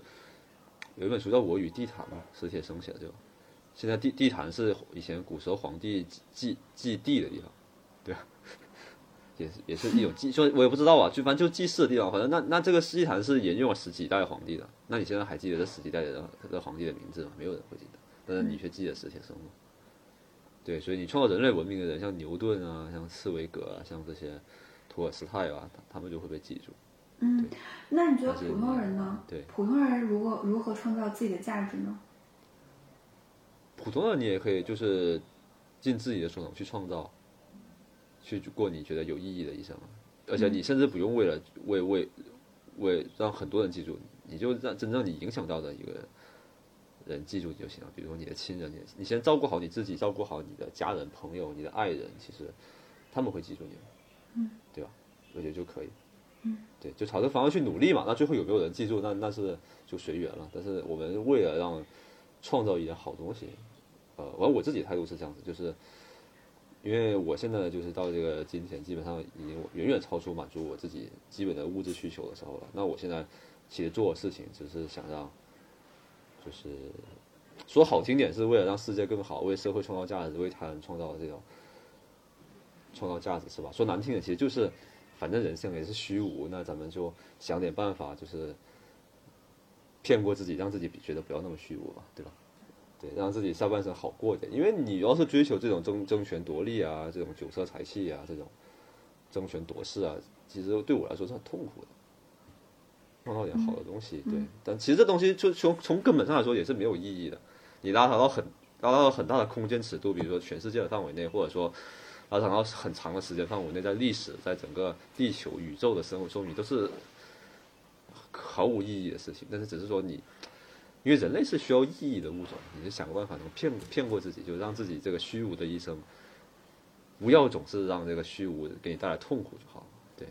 有一本书叫《我与地毯》嘛，史铁生写的，就？现在地地毯是以前古时候皇帝祭祭地的地方，对吧？也是也是一种祭，就我也不知道啊，就反正就祭祀的地方，反正那那这个祭坛是沿用了十几代皇帝的，那你现在还记得这十几代的这皇帝的名字吗？没有人会记得，但是你却记得史铁生？对，所以你创造人类文明的人，像牛顿啊，像茨威格啊，像这些托尔斯泰啊，他他们就会被记住。嗯，那你觉得普通人呢？对，普通人如何如何创造自己的价值呢？普通人你也可以就是尽自己的所能去创造，去过你觉得有意义的一生，而且你甚至不用为了为为为让很多人记住你，你就让真正你影响到的一个人记住你就行了。比如说你的亲人，你你先照顾好你自己，照顾好你的家人、朋友、你的爱人，其实他们会记住你，嗯，对吧？我觉得就可以，嗯，对，就朝这个方向去努力嘛。那最后有没有人记住，那那是就随缘了。但是我们为了让创造一点好东西，呃，完我自己态度是这样子，就是因为我现在就是到这个金钱基本上已经远远超出满足我自己基本的物质需求的时候了。那我现在其实做事情只是想让，就是说好听点是为了让世界更好，为社会创造价值，为他人创造这种创造价值是吧？说难听点，其实就是反正人生也是虚无，那咱们就想点办法，就是骗过自己，让自己觉得不要那么虚无吧，对吧？对，让自己下半生好过一点。因为你要是追求这种争争权夺利啊，这种酒色财气啊，这种争权夺势啊，其实对我来说是很痛苦的。碰到点好的东西，对，但其实这东西就从从根本上来说也是没有意义的。你拉长到很拉到很大的空间尺度，比如说全世界的范围内，或者说拉长到很长的时间范围内，在历史，在整个地球宇宙的生活中，你都是毫无意义的事情。但是只是说你。因为人类是需要意义的物种，你就想个办法能骗骗过自己，就让自己这个虚无的一生，不要总是让这个虚无给你带来痛苦就好了。对，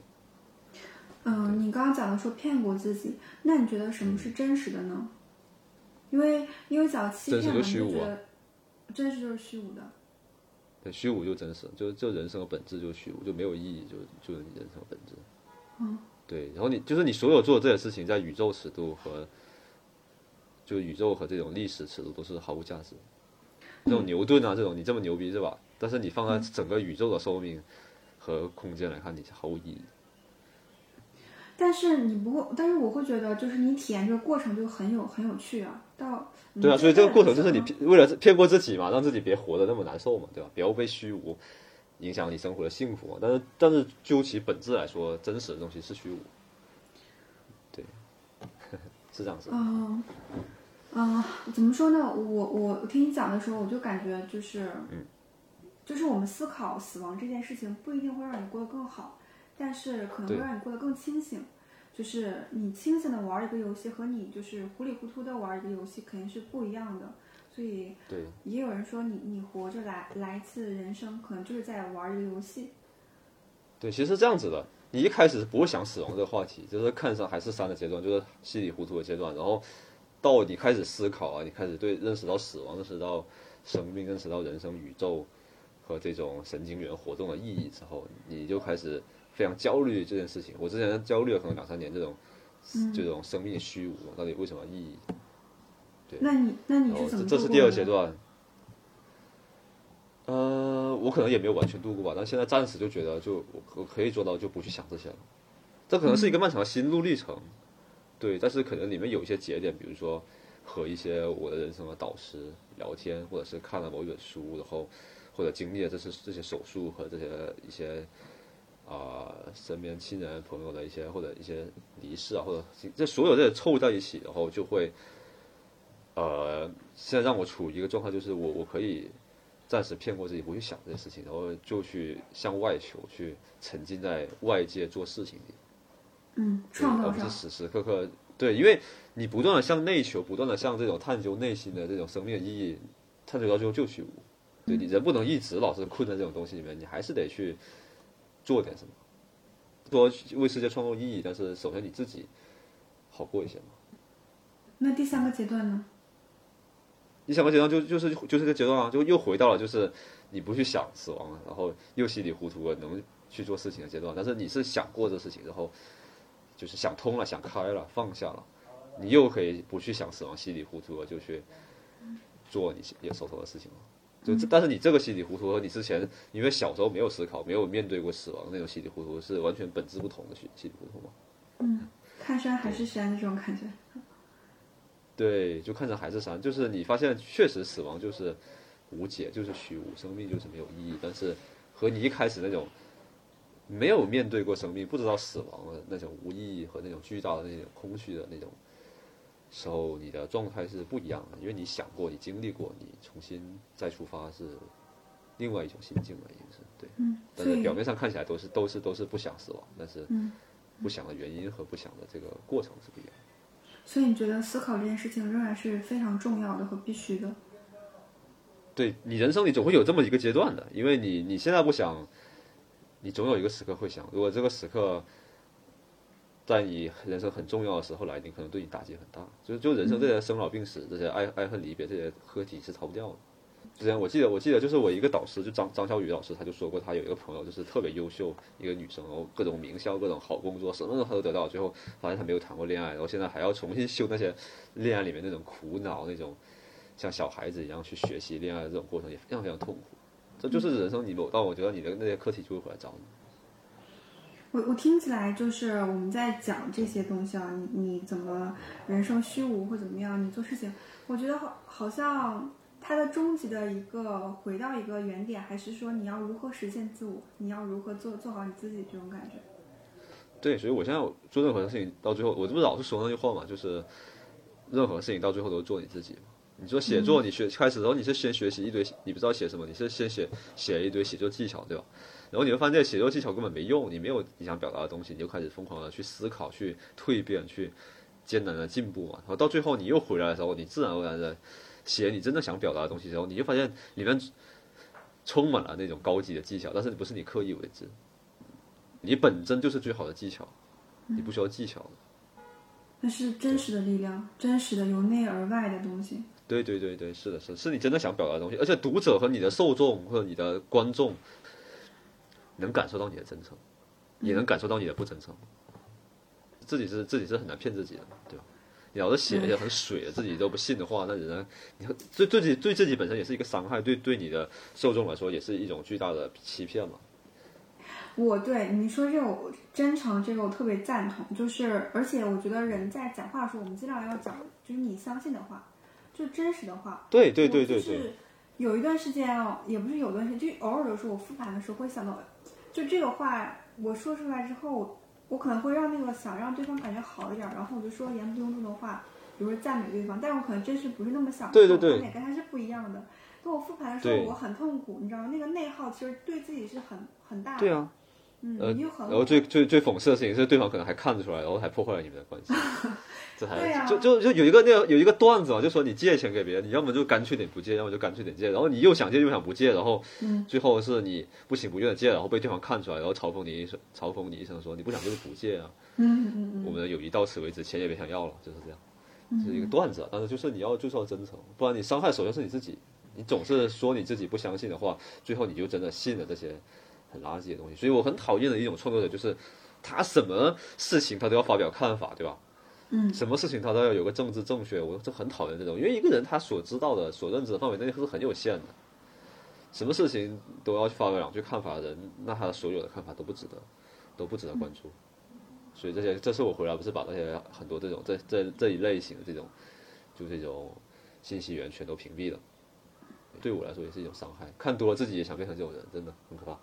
嗯，你刚刚讲的说骗过自己，那你觉得什么是真实的呢？因为因为讲到欺骗嘛，真实就虚无啊你就觉得真实就是虚无的。对，虚无就真实，就就人生的本质就是虚无，就没有意义，就就是你人生的本质。嗯，对，然后你就是你所有做的这些事情，在宇宙尺度和就宇宙和这种历史尺度都是毫无价值。这种牛顿啊，这种你这么牛逼是吧？但是你放在整个宇宙的寿命和空间来看，你是毫无意义。但是你不会，但是我会觉得，就是你体验这个过程就很有很有趣啊。到对啊，所以这个过程就是你为了骗过自己嘛，让自己别活得那么难受嘛，对吧？不要被虚无影响你生活的幸福嘛。但是但是究其本质来说，真实的东西是虚无。对，[laughs] 是这样子。嗯，嗯，怎么说呢？我我听你讲的时候，我就感觉就是，嗯就是我们思考死亡这件事情，不一定会让你过得更好，但是可能会让你过得更清醒。就是你清醒的玩一个游戏和你就是糊里糊涂的玩一个游戏肯定是不一样的。所以对，也有人说你你活着来来一次人生，可能就是在玩一个游戏。对，其实是这样子的，你一开始不会想死亡这个话题，就是看上还是山的阶段，就是稀里糊涂的阶段，然后到你开始思考啊，你开始对认识到死亡，认识到生命，认识到人生、宇宙和这种神经元活动的意义之后，你就开始非常焦虑这件事情。我之前焦虑了可能两三年，这种、这种生命的虚无到底为什么意义？对那你那你然后是怎么这这是第二？阶段。呃，我可能也没有完全度过吧，但现在暂时就觉得就我我可以做到，就不去想这些了。这可能是一个漫长的心路历程，对，但是可能里面有一些节点，比如说和一些我的人生的导师聊天，或者是看了某一本书，然后或者经历了这是这些手术和这些一些啊、身边亲人朋友的一些或者一些离世啊，或者这所有这些凑在一起，然后就会呃，现在让我处于一个状态，就是我我可以暂时骗过自己，不去想这些事情，然后就去向外求，去沉浸在外界做事情里。嗯，创造上而不是，时时刻刻对，因为你不断的向内求，不断的向这种探究内心的这种生命的意义，探究到最后就虚无。对你人不能一直老是困在这种东西里面，你还是得去做点什么，说为世界创造意义，但是首先你自己好过一些嘛。那第三个阶段呢？你想个阶段就就是就是这个阶段啊，就又回到了就是你不去想死亡了，然后又稀里糊涂的能去做事情的阶段，但是你是想过这事情，然后就是想通了、想开了、放下了，你又可以不去想死亡，稀里糊涂的就去做你也手头的事情了。就，但是你这个稀里糊涂和你之前因为小时候没有思考、没有面对过死亡那种稀里糊涂是完全本质不同的稀稀里糊涂嘛。看山还是山的这种感觉。对，就看着还是山，就是你发现确实死亡就是无解，就是虚无，生命就是没有意义。但是和你一开始那种没有面对过生命，不知道死亡的那种无意义和那种巨大的那种空虚的那种时候，你的状态是不一样的，因为你想过，你经历过，你重新再出发是另外一种心境了，已经是对。嗯，但是表面上看起来都是都是都是不想死亡，但是嗯不想的原因和不想的这个过程是不一样的。所以你觉得思考这件事情仍然是非常重要的和必须的。对你人生里总会有这么一个阶段的，因为你你现在不想，你总有一个时刻会想，如果这个时刻在你人生很重要的时候来临，可能对你打击很大。就就人生这些生老病死、这些爱爱恨离别这些课题是逃不掉的。之前我记得我记得就是我一个导师，就张张小雨老师，他就说过，他有一个朋友就是特别优秀一个女生，然后各种名校、各种好工作，什么他都得到，最后发现他没有谈过恋爱，然后现在还要重新修那些恋爱里面那种苦恼那种。像小孩子一样去学习恋爱的这种过程也非常非常痛苦。这就是人生，你某到我觉得你的那些课题就会回来找你。我我听起来就是我们在讲这些东西啊，你你怎么人生虚无或怎么样，你做事情，我觉得好好像它的终极的一个回到一个原点，还是说你要如何实现自我，你要如何做做好你自己这种感觉。对，所以我现在做任何事情到最后，我这不老是说那句话嘛，就是任何事情到最后都是做你自己嘛。你说写作，你学开始的时候你是先学习一堆，你不知道写什么，你是先写写一堆写作技巧，对吧？然后你会发现这些写作技巧根本没用，你没有你想表达的东西，你就开始疯狂的去思考、去蜕变、去艰难的进步嘛。然后到最后你又回来的时候，你自然而然的写你真的想表达的东西的时候，你就发现里面充满了那种高级的技巧，但是不是你刻意为之，你本真就是最好的技巧，你不需要技巧的。那是真实的力量，真实的由内而外的东西。对对对对，是的，是的是你真的想表达的东西，而且读者和你的受众或者你的观众能感受到你的真诚，也能感受到你的不真诚。自己是自己是很难骗自己的，对吧？你要是写一些很水的，自己都不信的话，那人家你对对自己对自己本身也是一个伤害，对对你的受众来说也是一种巨大的欺骗嘛。我对你说这种真诚，这个我特别赞同。就是，而且我觉得人在讲话的时候，我们尽量要讲就是你相信的话，就真实的话。对对对对对，就是有一段时间哦，也不是有段时间，就偶尔的时候，我复盘的时候会想到，就这个话我说出来之后，我可能会让那个想让对方感觉好一点，然后我就说言不由衷的话，比如说赞美对方，但我可能真实不是那么想，对对对观点跟他是不一样的。跟我复盘的时候，我很痛苦，你知道吗？那个内耗其实对自己是很很大的。对啊，呃嗯，然后最最最讽刺的事情是，对方可能还看得出来，然后还破坏了你们的关系。[laughs] 这还、啊就就就有一个那个有一个段子嘛，就说你借钱给别人，你要么就干脆点不借，要么就干脆点借，然后你又想借又想不借，然后嗯最后是你不情不愿的借，然后被对方看出来，然后嘲讽你一声，嘲讽你一声说你不想就是不借啊，嗯嗯嗯我们的友谊到此为止，钱也别想要了，就是这样，这是一个段子啊，但是就是你要就是要真诚，不然你伤害首先是你自己，你总是说你自己不相信的话，最后你就真的信了这些很垃圾的东西。所以我很讨厌的一种创作者就是，他什么事情他都要发表看法，对吧？嗯什么事情他都要有个政治正确，我就很讨厌这种，因为一个人他所知道的、所认知的范围内是很有限的，什么事情都要发表两句看法的人，那他所有的看法都不值得，都不值得关注。所以这些，这次我回来不是把那些很多这种这这这一类型的这种，就这种信息源全都屏蔽了。对我来说也是一种伤害，看多了自己也想变成这种人，真的很可怕。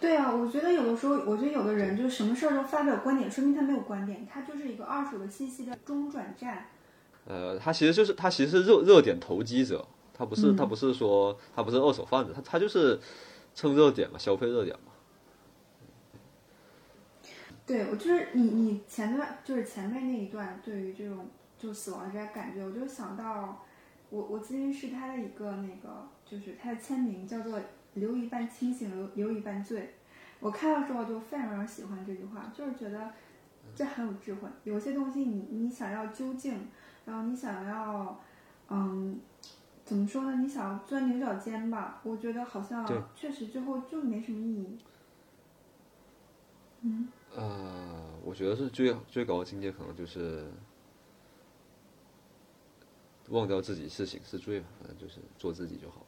对啊，我觉得有的时候，我觉得有的人就是什么事儿都发表观点，说明他没有观点，他就是一个二手的信息的中转站。呃，他其实就是他其实是热热点投机者，他不是、他不是说他不是二手贩子，他他就是蹭热点嘛，消费热点嘛。对，我就是你你前段就是前面那一段，对于这种就死亡的这些感觉，我就想到我我咨询师他的一个那个就是他的签名叫做“留一半清醒，留留一半醉”。我看到之后就非常非常喜欢这句话，就是觉得这很有智慧。有些东西你你想要究竟，然后你想要嗯。怎么说呢？你想要钻牛角尖吧？我觉得好像确实最后就没什么意义。嗯呃，我觉得是最最高的境界，可能就是忘掉自己是醒是醉吧，反正就是做自己就好了。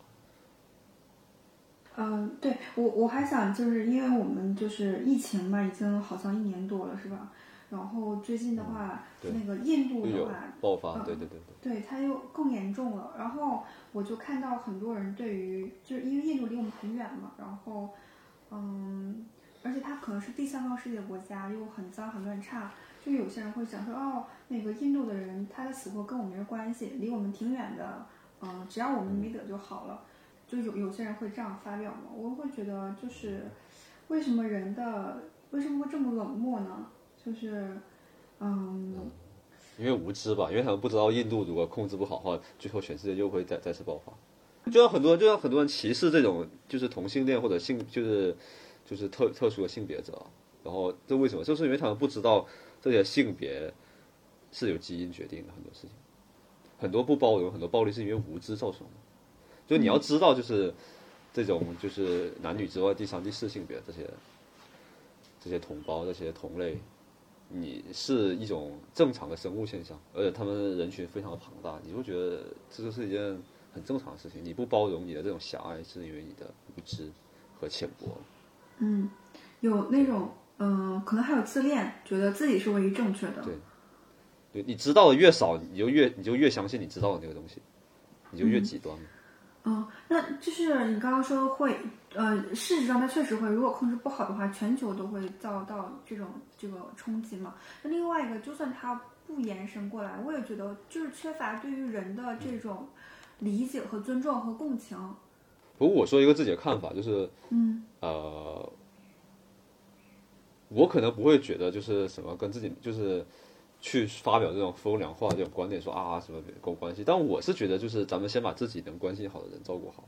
嗯，对我我还想就是因为我们就是疫情嘛，已经好像一年多了，是吧？然后最近的话，对那个印度的话，爆发，嗯对对对对，对它又更严重了。然后我就看到很多人对于，就是因为印度离我们很远嘛，然后嗯，而且它可能是第三方世界国家，又很脏很乱差，就有些人会想说，哦，那个印度的人他的死活跟我没关系，离我们挺远的，嗯，只要我们没得就好了。就有有些人会这样发表嘛，我会觉得就是为什么人的为什么会这么冷漠呢？就是嗯因为无知吧，因为他们不知道印度如果控制不好的话，最后全世界又会再再次爆发。就像很多，就像很多人歧视这种就是同性恋或者性就是就是特特殊的性别者，然后这为什么？就是因为他们不知道这些性别是由基因决定的很多事情，很多不包容，很多暴力是因为无知造成的。就你要知道，就是这种就是男女之外第三、第四性别这些这些同胞、这些同类，你是一种正常的生物现象，而且他们人群非常的庞大，你会觉得这就是一件很正常的事情。你不包容你的这种狭隘，是因为你的无知和浅薄。嗯，有那种嗯、可能还有自恋，觉得自己是唯一正确的。对对，你知道的越少，你就越你就越相信你知道的那个东西，你就越极端。嗯，那就是你刚刚说会，呃，事实上它确实会，如果控制不好的话，全球都会遭到这种这个冲击嘛。那另外一个，就算它不延伸过来，我也觉得就是缺乏对于人的这种理解和尊重和共情。不过我说一个自己的看法，就是嗯呃，我可能不会觉得就是什么跟自己就是去发表这种风凉话这种观点，说啊什么跟我关系。但我是觉得就是咱们先把自己能关心好的人照顾好，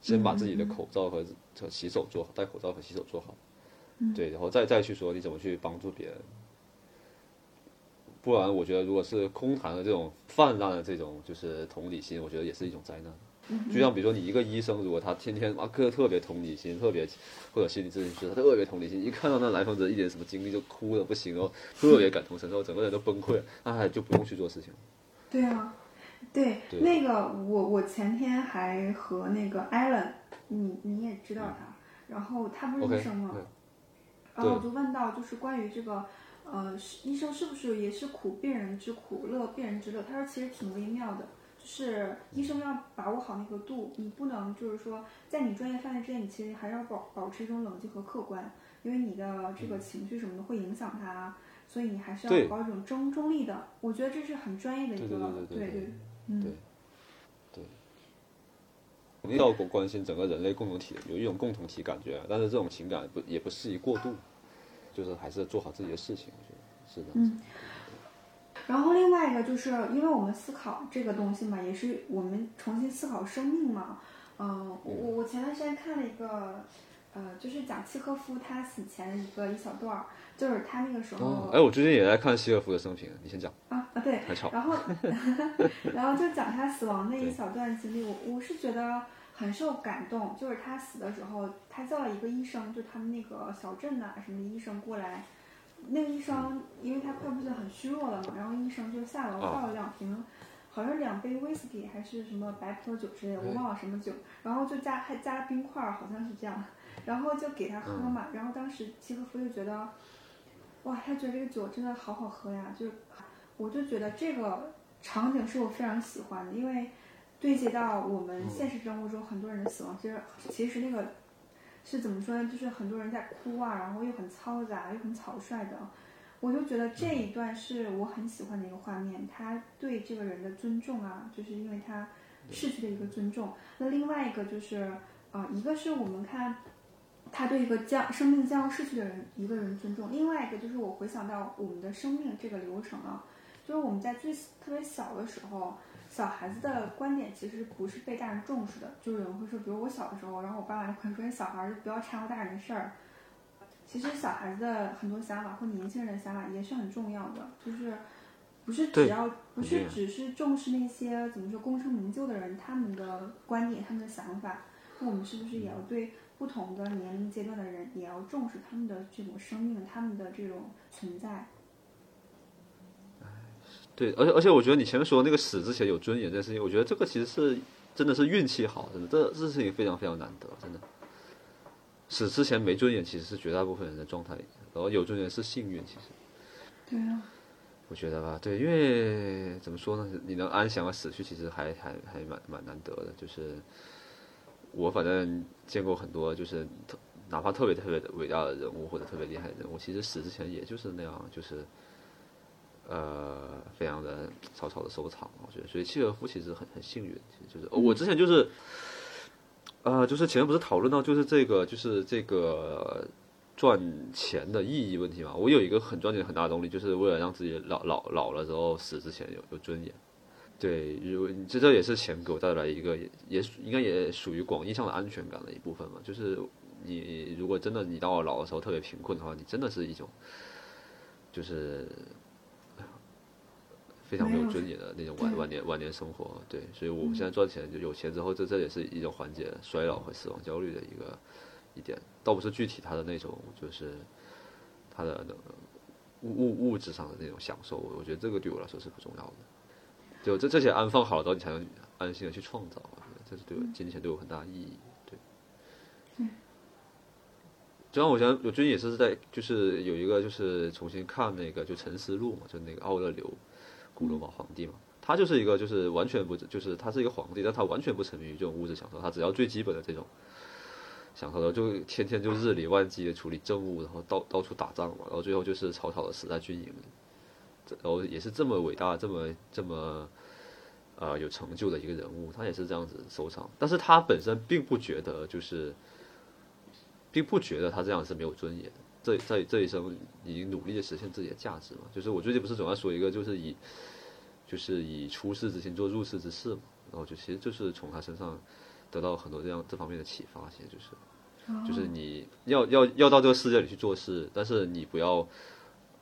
先把自己的口罩和和洗手做好，戴口罩和洗手做好，对，然后再再去说你怎么去帮助别人。不然，我觉得如果是空谈的这种泛滥的这种就是同理心，我觉得也是一种灾难。就像比如说你一个医生，如果他天天啊特特别同理心，特别或者心理咨询师，他特别同理心，一看到那来访者一点什么经历就哭的不行，然后特别感同身受，整个人都崩溃了，那他就不用去做事情。对啊，对，对。那个我我前天还和那个 Allen，你你也知道他，然后他不是医生吗？对。然后我就问到，就是关于这个，呃，医生是不是也是苦病人之苦，乐病人之乐？他说其实挺微妙的，就是医生要把握好那个度，你不能就是说在你专业范围之内，你其实还是要保保持一种冷静和客观，因为你的这个情绪什么的会影响他，所以你还是要保一种中中立的。我觉得这是很专业的一个，对对对对对对，嗯，对肯定要关心整个人类共同体，有一种共同体感觉，但是这种情感不也不适宜过度。就是还是做好自己的事情，我觉得是的。嗯然后另外一个就是因为我们思考这个东西嘛，也是我们重新思考生命嘛。嗯、我我我前段时间看了一个，呃，就是讲契诃夫他死前的一个一小段儿，就是他那个时候、哦，哎，我最近也在看契诃夫的生平，你先讲，啊啊对。然后，[laughs] 然后就讲他死亡那一小段经历，我我是觉得很受感动。就是他死的时候，他叫了一个医生，就他们那个小镇呐、什么医生过来。那个医生因为他快不是很虚弱了嘛，然后医生就下楼倒了两瓶，好像是两杯威士忌还是什么白葡萄酒之类的，我忘了什么酒，然后就加还加冰块儿，好像是这样，然后就给他喝嘛。然后当时契诃夫就觉得，哇，他觉得这个酒真的好好喝呀，就我就觉得这个场景是我非常喜欢的，因为对接到我们现实生活中很多人的死亡，其实其实那个是怎么说呢？就是很多人在哭啊，然后又很嘈杂，又很草率的。我就觉得这一段是我很喜欢的一个画面，他对这个人的尊重啊，就是因为他逝去的一个尊重。那另外一个就是，呃，一个是我们看他对一个将生命将要逝去的人一个人尊重，另外一个就是我回想到我们的生命这个流程啊，就是我们在最特别小的时候，小孩子的观点其实不是被大人重视的。就是有人会说，比如我小的时候，然后我爸妈会说，你小孩儿就不要掺和大人的事儿。其实小孩子的很多想法或年轻人的想法也是很重要的，就是不是只要不是只是重视那些怎么说功成名就的人他们的观点、他们的想法，那我们是不是也要对不同的年龄阶段的人也要重视他们的这种生命、他们的这种存在？对，而且而且我觉得你前面说那个死之前有尊严这件事情，我觉得这个其实是真的是运气好，真的，这这事情非常非常难得，真的。死之前没尊严，其实是绝大部分人的状态，然后有尊严是幸运，其实对啊，我觉得吧，对，因为怎么说呢，你能安详的死去，其实还还还蛮蛮难得的。就是我反正见过很多，就是特哪怕特别特别伟大的人物或者特别厉害的人物，其实死之前也就是那样，就是呃非常的草草的收场。我觉得，所以契诃夫其实很很幸运，其实就是、我之前就是。呃，就是前面不是讨论到就是这个就是这个赚钱的意义问题嘛？我有一个很赚钱很大的动力，就是为了让自己老老老了之后死之前有有尊严。对，如这这也是钱给我带来一个也也应该也属于广义上的安全感的一部分嘛。就是你如果真的你到了老的时候特别贫困的话，你真的是一种就是非常没有尊严的那种晚晚年晚年生活。对，所以我们现在赚钱就有钱之后，这这也是一种缓解衰老和死亡焦虑的一个一点，倒不是具体他的那种就是他的那个物物物质上的那种享受，我觉得这个对我来说是不重要的。就这这些安放好了之后，你才能安心的去创造。我觉得这是对我金钱对我很大意义。对。就像我想，我最近也是在，就是有一个就是重新看那个就《沉思录》嘛，就那个奥勒留，古罗马皇帝嘛，他就是一个就是完全不就是他是一个皇帝，但他完全不沉迷于这种物质享受，他只要最基本的这种享受的，就天天就日理万机的处理政务，然后到到处打仗嘛，然后最后就是草草的死在军营里，然后也是这么伟大，这么这么呃有成就的一个人物，他也是这样子收场，但是他本身并不觉得就是。并不觉得他这样是没有尊严的。这在这一生已经努力的实现自己的价值嘛。就是我最近不是总要说一个，就是以就是以出世之心做入世之事嘛。然后就其实就是从他身上得到很多这样这方面的启发。其实就是就是你要要要到这个世界里去做事，但是你不要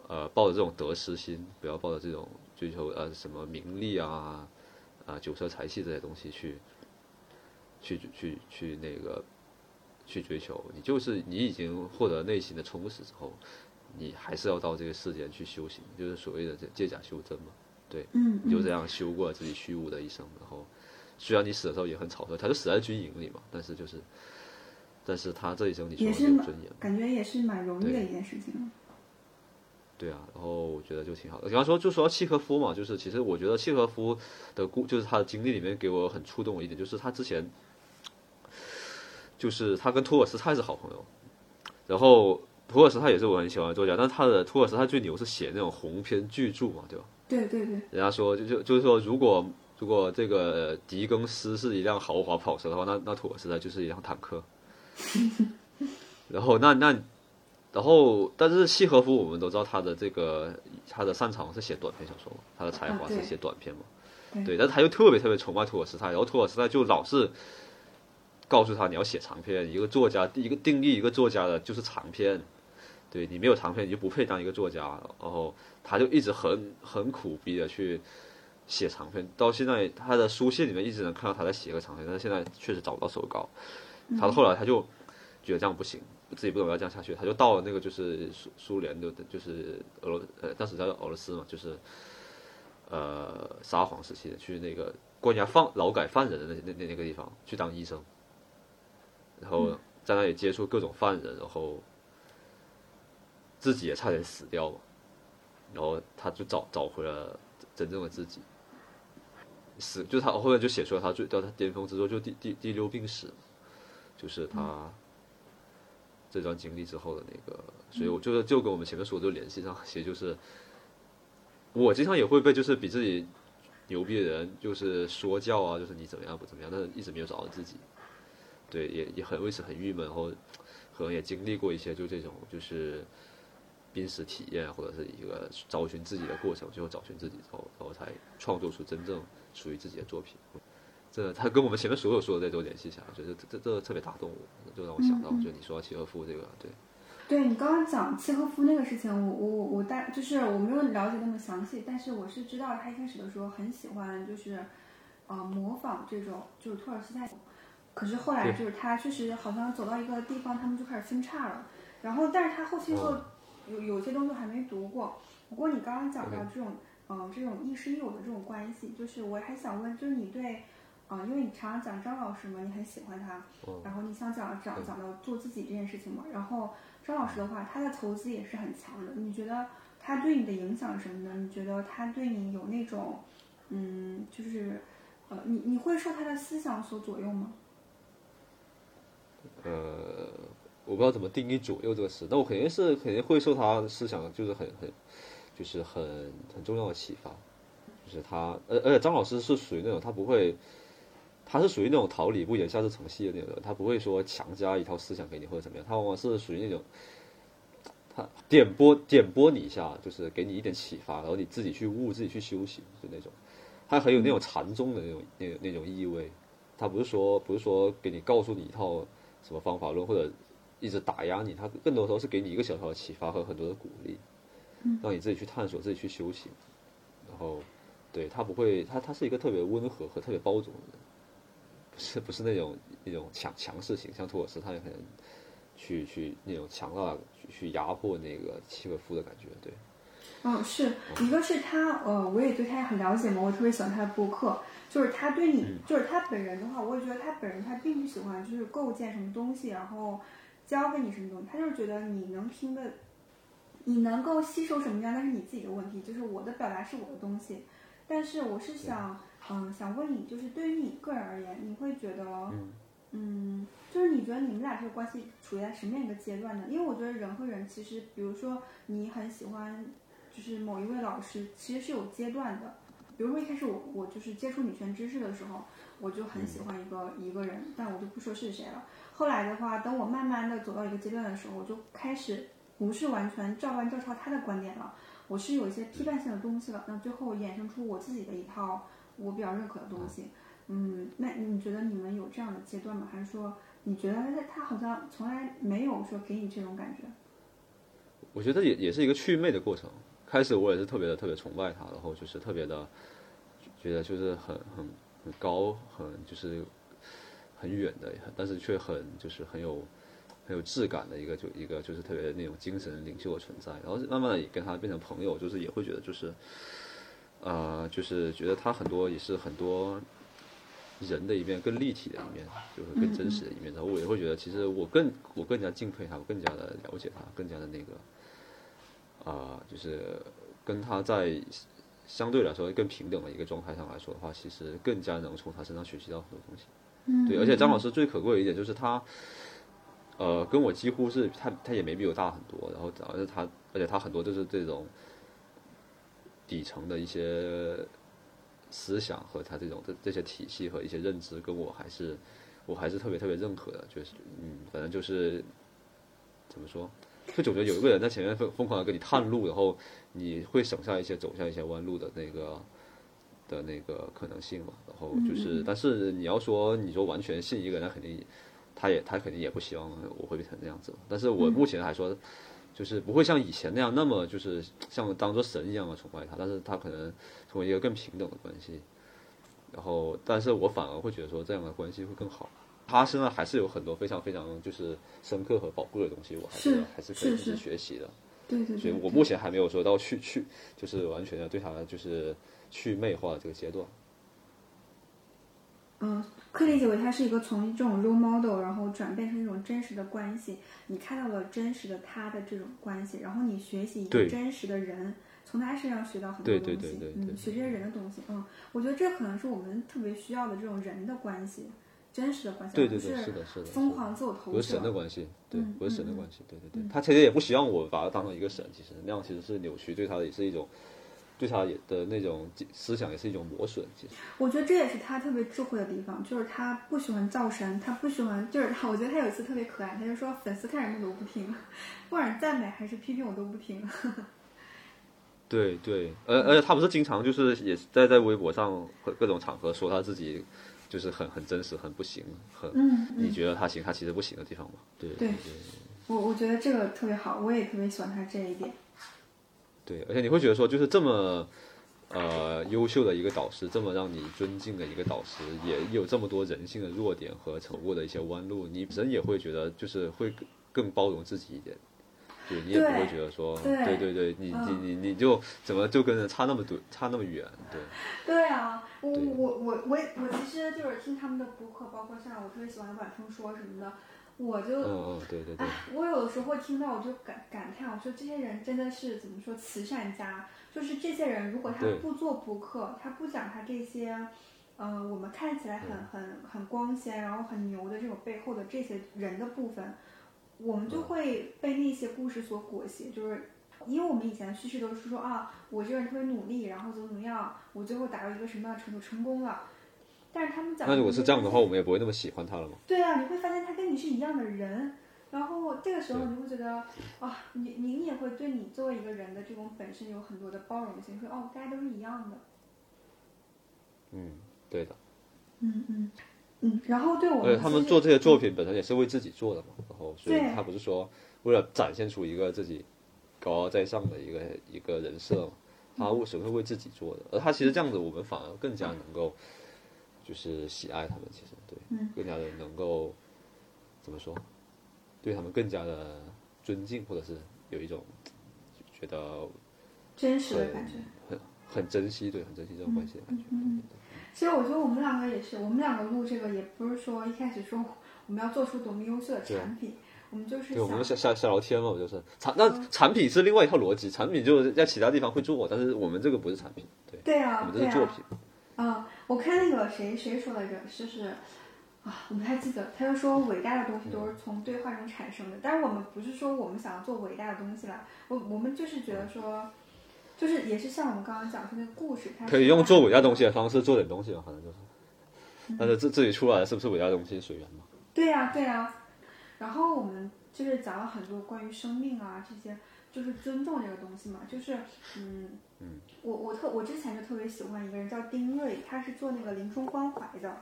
呃抱着这种得失心，不要抱着这种追求呃什么名利啊啊酒色财气这些东西去去去去那个。去追求，你就是你已经获得内心的充实之后，你还是要到这个世间去修行，就是所谓的这借假修真嘛。对，嗯，你就这样修过自己虚无的一生，然后虽然你死的时候也很草率，他就死在军营里嘛，但是就是，但是他这一生你说是有尊严，感觉也是蛮容易的一件事情。对啊，然后我觉得就挺好的。比方说，就说到契诃夫嘛，就是其实我觉得契诃夫的故，就是他的经历里面给我很触动的一点，就是他之前，就是他跟托尔斯泰是好朋友，然后托尔斯泰也是我很喜欢的作家，但是他的托尔斯泰最牛是写那种鸿篇巨著嘛，对吧？对对对，人家说就就就是说，如果如果这个狄更斯是一辆豪华跑车的话，那那托尔斯泰就是一辆坦克。[laughs] 然后那那，然然后，但是契诃夫我们都知道他的这个他的擅长是写短篇小说嘛，他的才华是写短篇嘛，对。对，但是他又特别特别崇拜托尔斯泰，然后托尔斯泰就老是告诉他你要写长篇，一个作家一个定义一个作家的就是长篇，对你没有长篇你就不配当一个作家，然后他就一直很很苦逼的去写长篇，到现在他的书信里面一直能看到他在写一个长篇，但是现在确实找不到手稿，他后来他就觉得这样不行。自己不能要这样下去，他就到了那个就是苏苏联的，就是俄罗呃当时叫俄罗斯嘛，就是呃沙皇时期的，去那个关押放劳改犯人的那那那那个地方去当医生，然后在那里接触各种犯人，然后自己也差点死掉嘛，然后他就找找回了真正的自己，死就他后面就写出了他最到他巅峰之作就第第第六病史，就是他。这段经历之后的那个，所以我就是就跟我们前面说的就联系上，其实就是我经常也会被就是比自己牛逼的人就是说教啊，就是你怎么样不怎么样，但是一直没有找到自己，对，也也很为此很郁闷，然后可能也经历过一些就这种就是濒死体验或者是一个找寻自己的过程，最后找寻自己之后，然后才创作出真正属于自己的作品。这他跟我们前面所有说的这都联系起来，我觉得这这这特别打动我，就让我想到，就你说契诃夫这个，对，对你刚刚讲契诃夫那个事情，我我我大就是我没有了解那么详细，但是我是知道他一开始的时候很喜欢就是，呃，模仿这种就是托尔斯泰，可是后来就是他确实好像走到一个地方，他们就开始分叉了，然后但是他后期又哦有有些东西还没读过。不过你刚刚讲到这种嗯、呃这种亦师亦友的这种关系，就是我还想问，就是你对。啊、因为你常常讲张老师嘛，你很喜欢他，然后你想讲讲讲到做自己这件事情嘛，然后张老师的话，他的投资也是很强的。你觉得他对你的影响是什么呢？你觉得他对你有那种，嗯，就是，呃，你你会受他的思想所左右吗？呃，我不知道怎么定义左右这个词，但我肯定是肯定会受他思想就是很很就是很很重要的启发，就是他，而而且张老师是属于那种他不会。他是属于那种桃李不言，下自成蹊的那种，他不会说强加一套思想给你或者怎么样，他往往是属于那种，他点拨点拨你一下，就是给你一点启发，然后你自己去悟，自己去修行，就那种，他很有那种禅宗的那种那那种意味，他不是说不是说给你告诉你一套什么方法论或者一直打压你，他更多时候是给你一个小小的启发和很多的鼓励，让你自己去探索，自己去修行，然后对他不会，他他是一个特别温和和特别包容的人。不是不是那种那种强强势型，像托尔斯泰可能去去那种强大去去压迫那个契诃夫的感觉，对。嗯，是一个是他，呃，我也对他很了解嘛，我特别喜欢他的播客，就是他对你，就是他本人的话，我也觉得他本人他并不喜欢就是构建什么东西，然后教给你什么东西，他就是觉得你能听的，你能够吸收什么样，那是你自己的问题，就是我的表达是我的东西，但是我是想。嗯，想问你，就是对于你个人而言，你会觉得，嗯，嗯就是你觉得你们俩这个关系处在什么样一个阶段呢？因为我觉得人和人其实，比如说你很喜欢，就是某一位老师，其实是有阶段的。比如说一开始我我就是接触女权知识的时候，我就很喜欢一个、一个人，但我就不说是谁了。后来的话，等我慢慢的走到一个阶段的时候，我就开始不是完全照搬照抄他的观点了，我是有一些批判性的东西了。那最后衍生出我自己的一套。我比较认可的东西，嗯，那你觉得你们有这样的阶段吗？还是说你觉得他他好像从来没有说给你这种感觉？我觉得也也是一个祛魅的过程。开始我也是特别的特别崇拜他，然后就是特别的觉得就是很很很高，很就是很远的，但是却很就是很有很有质感的一个就一个就是特别那种精神领袖的存在。然后慢慢的也跟他变成朋友，就是也会觉得就是。呃，就是觉得他很多也是很多人的一面更立体的一面，就是更真实的一面。然后我也会觉得，其实我更我更加敬佩他，我更加的了解他，更加的那个，啊、就是跟他在相对来说更平等的一个状态上来说的话，其实更加能从他身上学习到很多东西。嗯，对，而且张老师最可贵的一点就是他，呃，跟我几乎是他他也没比我大很多，然后主要是他，而且他很多就是这种。底层的一些思想和他这种这这些体系和一些认知，跟我还是我还是特别特别认可的，就是嗯，反正就是怎么说，就总觉得有一个人在前面疯疯狂的给你探路，然后你会省下一些走下一些弯路的那个的那个可能性嘛。然后就是，但是你要说你说完全信一个人，那肯定他也他肯定也不希望我会变成那样子。但是我目前还说，就是不会像以前那样那么就是像当做神一样的崇拜他，但是他可能成为一个更平等的关系。然后，但是我反而会觉得说这样的关系会更好。他身上还是有很多非常非常就是深刻和宝贵的东西，我还是还是可以学习的。对对对，所以我目前还没有说到去去，就是完全的对他就是去魅化的这个阶段。嗯，可以理解为他是一个从这种 role model，然后转变成一种真实的关系。你看到了真实的他的这种关系，然后你学习一个真实的人，从他身上学到很多东西。对对对对嗯，学这些人的东西。嗯，我觉得这可能是我们特别需要的这种人的关系，真实的关系，对对对，是是的，是的，疯狂自我投不是神的。关系，对嗯，不是神的嗯关系，对对对。他其实也不希望我把他当成一个神，其实那样其实是扭曲，对他也是一种，对他也的那种思想也是一种磨损。其实，我觉得这也是他特别智慧的地方，就是他不喜欢造神，他不喜欢，就是他，我觉得他有一次特别可爱，他就说粉丝看什么我都不听，[laughs] 不管是赞美还是批评我都不听。对对，而而且他不是经常就是也是在在微博上和各种场合说他自己就是很很真实，很不行，很嗯你觉得他行，他其实不行的地方嘛？对对对我我觉得这个特别好，我也特别喜欢他这一点。对，而且你会觉得说，就是这么呃优秀的一个导师，这么让你尊敬的一个导师，也有这么多人性的弱点和走过的一些弯路，你人也会觉得就是会更更包容自己一点。对你也不会觉得说，对对对对，你嗯。你你你就怎么就跟人差那么多，差那么远，对，对啊，我我我我也我其实就是听他们的播客，包括像我特别喜欢的晚风说什么的，我就嗯嗯，对对对哎，我有的时候会听到，我就感感叹，我说这些人真的是怎么说慈善家，就是这些人如果他不做播客，他不讲他这些，呃，我们看起来很很很光鲜，然后很牛的这种背后的这些人的部分，我们就会被那些故事所裹挟，就是。因为我们以前的叙事都是说啊，我这个人特别努力，然后怎么怎么样，我最后达到一个什么样的程度成功了。但是他们讲，那如果是这样的话，我们也不会那么喜欢他了吗。对啊，你会发现他跟你是一样的人，然后这个时候对你会觉得啊，你你你也会对你作为一个人的这种本身有很多的包容性，说哦，大家都是一样的，嗯，对的。嗯嗯嗯，然后对他们做这些作品本身也是为自己做的嘛，然后所以他不是说为了展现出一个自己高高在上的一个一个人设嘛，他为什么会为自己做的？而他其实这样子，我们反而更加能够就是喜爱他们，其实对，嗯更加的能够怎么说，对他们更加的尊敬，或者是有一种觉得真实的感觉。很很珍惜，对，很珍惜这种关系的感觉。嗯其实我觉得我们两个也是，我们两个录这个也不是说一开始说我们要做出多么优秀的产品，我们就是对，我们想就瞎瞎瞎聊天嘛，就是产那产品是另外一套逻辑，产品就是在其他地方会做，但是我们这个不是产品，对，对啊，我们这是作品。嗯，我看那个谁谁说来着，就是啊，我不太记得，他就说伟大的东西都是从对话中产生的，但是我们不是说我们想要做伟大的东西了，我我们就是觉得说，就是也是像我们刚刚讲说那个故事，它可以用做伟大东西的方式做点东西嘛，反正就是。但是自自己出来的是不是伟大东西随缘嘛？对呀、对呀、然后我们就是讲了很多关于生命啊这些，就是尊重这个东西嘛，就是嗯嗯，我我特我之前就特别喜欢一个人叫丁瑞，他是做那个临终关怀的，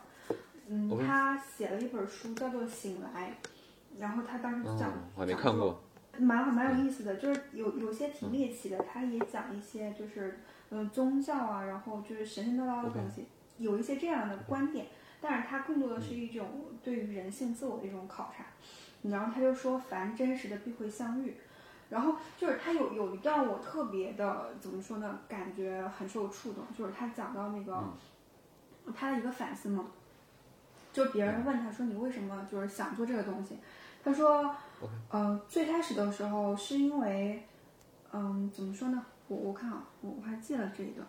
嗯他写了一本书叫做《醒来》，然后他当时嗯讲、，我还没看过。蛮蛮有意思的，就是有有些挺猎奇的，他也讲一些就是嗯宗教啊，然后就是神神叨叨的东西有一些这样的观点，但是他更多的是一种对于人性自我的一种考察。然后他就说，凡真实的必会相遇。然后就是他有有一段我特别的怎么说呢，感觉很受触动，就是他讲到那个、他的一个反思嘛，就别人问他说你为什么就是想做这个东西，他说，呃，最开始的时候是因为，嗯，怎么说呢？我我看啊，我我还记了这一段。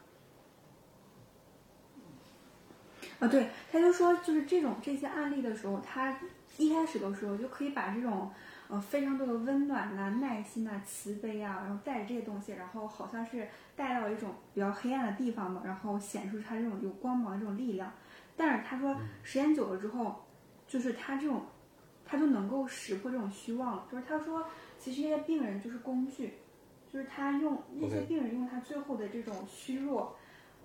啊，对，他就说，就是这种这些案例的时候，他一开始的时候就可以把这种呃非常多的温暖呐、耐心呐、慈悲啊，然后带着这些东西，然后好像是带到一种比较黑暗的地方嘛，然后显示出他这种有光芒的这种力量。但是他说，时间久了之后，就是他这种他就能够识破这种虚妄了。就是他说，其实那些病人就是工具，就是他用那些病人用他最后的这种虚弱，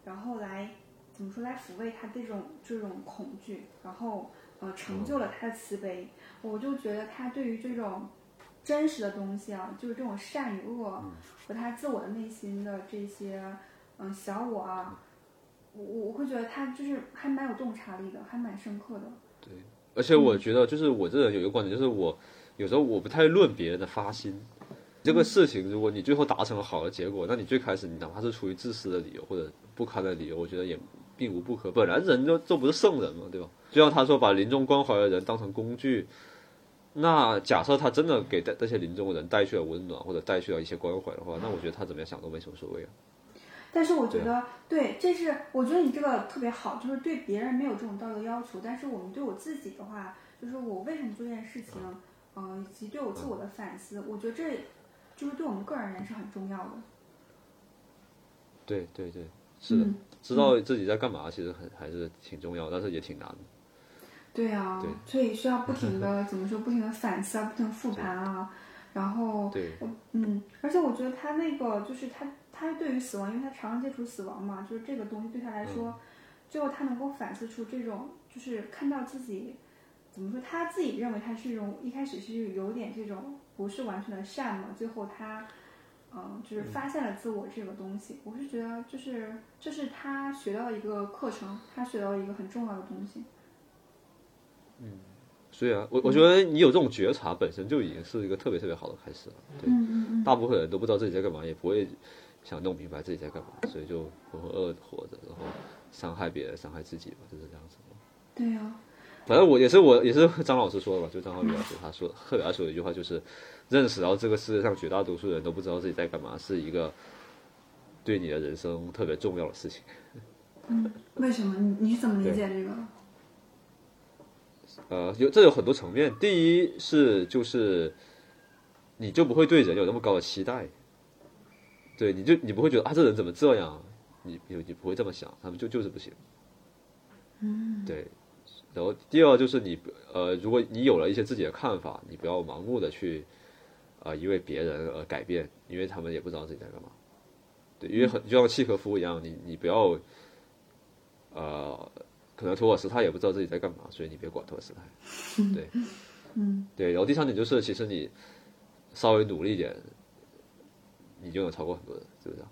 然后来怎么说来抚慰他这种这种恐惧，然后呃成就了他的慈悲。我就觉得他对于这种真实的东西啊，就是这种善与恶和他自我的内心的这些嗯小我啊，我我我会觉得他就是还蛮有洞察力的，还蛮深刻的。而且我觉得，就是我这人有一个观点，就是我有时候我不太论别人的发心。这个事情，如果你最后达成了好的结果，那你最开始你哪怕是出于自私的理由或者不堪的理由，我觉得也并无不可。本来人就都不是圣人嘛，对吧？就像他说，把临终关怀的人当成工具，那假设他真的给这这些临终的人带去了温暖，或者带去了一些关怀的话，那我觉得他怎么样想都没什么所谓啊。但是我觉得，对，这是我觉得你这个特别好，就是对别人没有这种道德要求，但是我们对我自己的话，就是我为什么做这件事情，嗯、以及对我自我的反思，我觉得这就是对我们个人而言是很重要的。对对对，是的，嗯。知道自己在干嘛，其实很还是挺重要，但是也挺难的。对啊，对。所以需要不停的 [laughs] 怎么说，不停的反思啊，不停地复盘啊，然后对，嗯，而且我觉得他那个就是他他对于死亡，因为他常常接触死亡嘛，就是这个东西对他来说，最后他能够反思出这种，就是看到自己怎么说，他自己认为他是一种一开始是有点这种不是完全的善嘛，最后他。嗯，就是发现了自我这个东西，我是觉得就是这是他学到一个课程，他学到一个很重要的东西。所以啊，我我觉得你有这种觉察，本身就已经是一个特别特别好的开始了。对，嗯嗯嗯，大部分人都不知道自己在干嘛，也不会想弄明白自己在干嘛，所以就浑浑噩噩地活着，然后伤害别人，伤害自己吧，就是这样子。对呀、反正我也是我也是张老师说的吧，就张浩宇老师他说特别爱说的一句话，就是认识到这个世界上绝大多数人都不知道自己在干嘛，是一个对你的人生特别重要的事情。[laughs] 为什么？你你怎么理解这个？呃，有这有很多层面。第一是就是，你就不会对人有那么高的期待，对，你就你不会觉得啊，这人怎么这样？你你你不会这么想，他们就就是不行。嗯，对。然后第二就是你呃，如果你有了一些自己的看法，你不要盲目的去啊、呃因为别人而改变，因为他们也不知道自己在干嘛。对，因为很就像契诃夫一样，你你不要呃，可能托尔斯泰也不知道自己在干嘛，所以你别管托尔斯泰。对，[laughs] 嗯，对。然后第三点就是，其实你稍微努力一点，你就能超过很多人，是不是啊？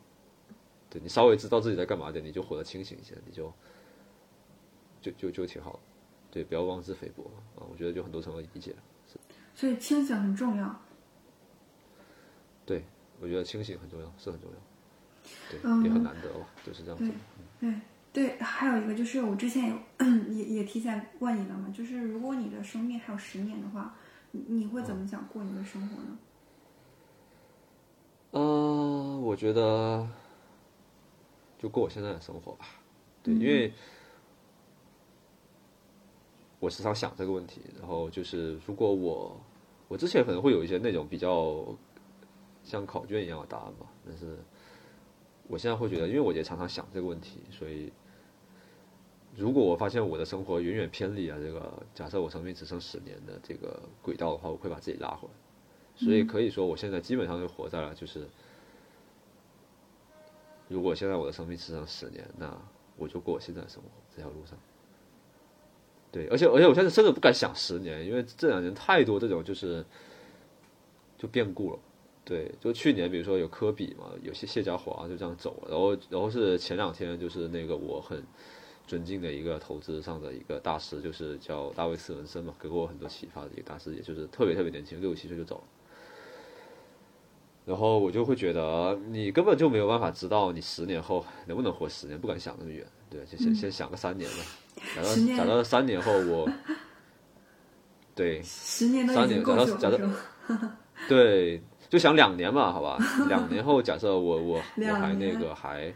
对你稍微知道自己在干嘛的，你就活得清醒一些，你就就就就挺好的。对，不要妄自菲薄啊！我觉得就很多层的理解。所以清醒很重要。对，我觉得清醒很重要，是很重要。对，嗯也很难得哦，就是这样子。对对，还有一个就是我之前有 [coughs] 也也提前问你了嘛，就是如果你的生命还有十年的话，你你会怎么想过你的生活呢？嗯、我觉得就过我现在的生活吧。对，因为我时常想这个问题，然后就是如果我我之前可能会有一些那种比较像考卷一样的答案吧，但是我现在会觉得，因为我也常常想这个问题，所以如果我发现我的生活远远偏离了这个假设我生命只剩十年的这个轨道的话，我会把自己拉回来。所以可以说，我现在基本上就活在了就是，如果现在我的生命只剩十年，那我就过我现在的生活这条路上。对，而且而且我现在甚至不敢想十年，因为这两年太多这种就是就变故了。对，就去年比如说有科比嘛，有些谢家华就这样走了，然后然后是前两天就是那个我很尊敬的一个投资上的一个大师，就是叫大卫斯文森嘛，给过我很多启发的一个大师，也就是特别特别年轻，六七岁就走了。然后我就会觉得，你根本就没有办法知道你十年后能不能活十年，不敢想那么远。对，就先先想个三年吧。假十年如假如三年后我，[laughs] 对十年都三年已经过去了，假设 [laughs] [laughs] 对，就想两年嘛，好吧？两年后假设我我我还那个还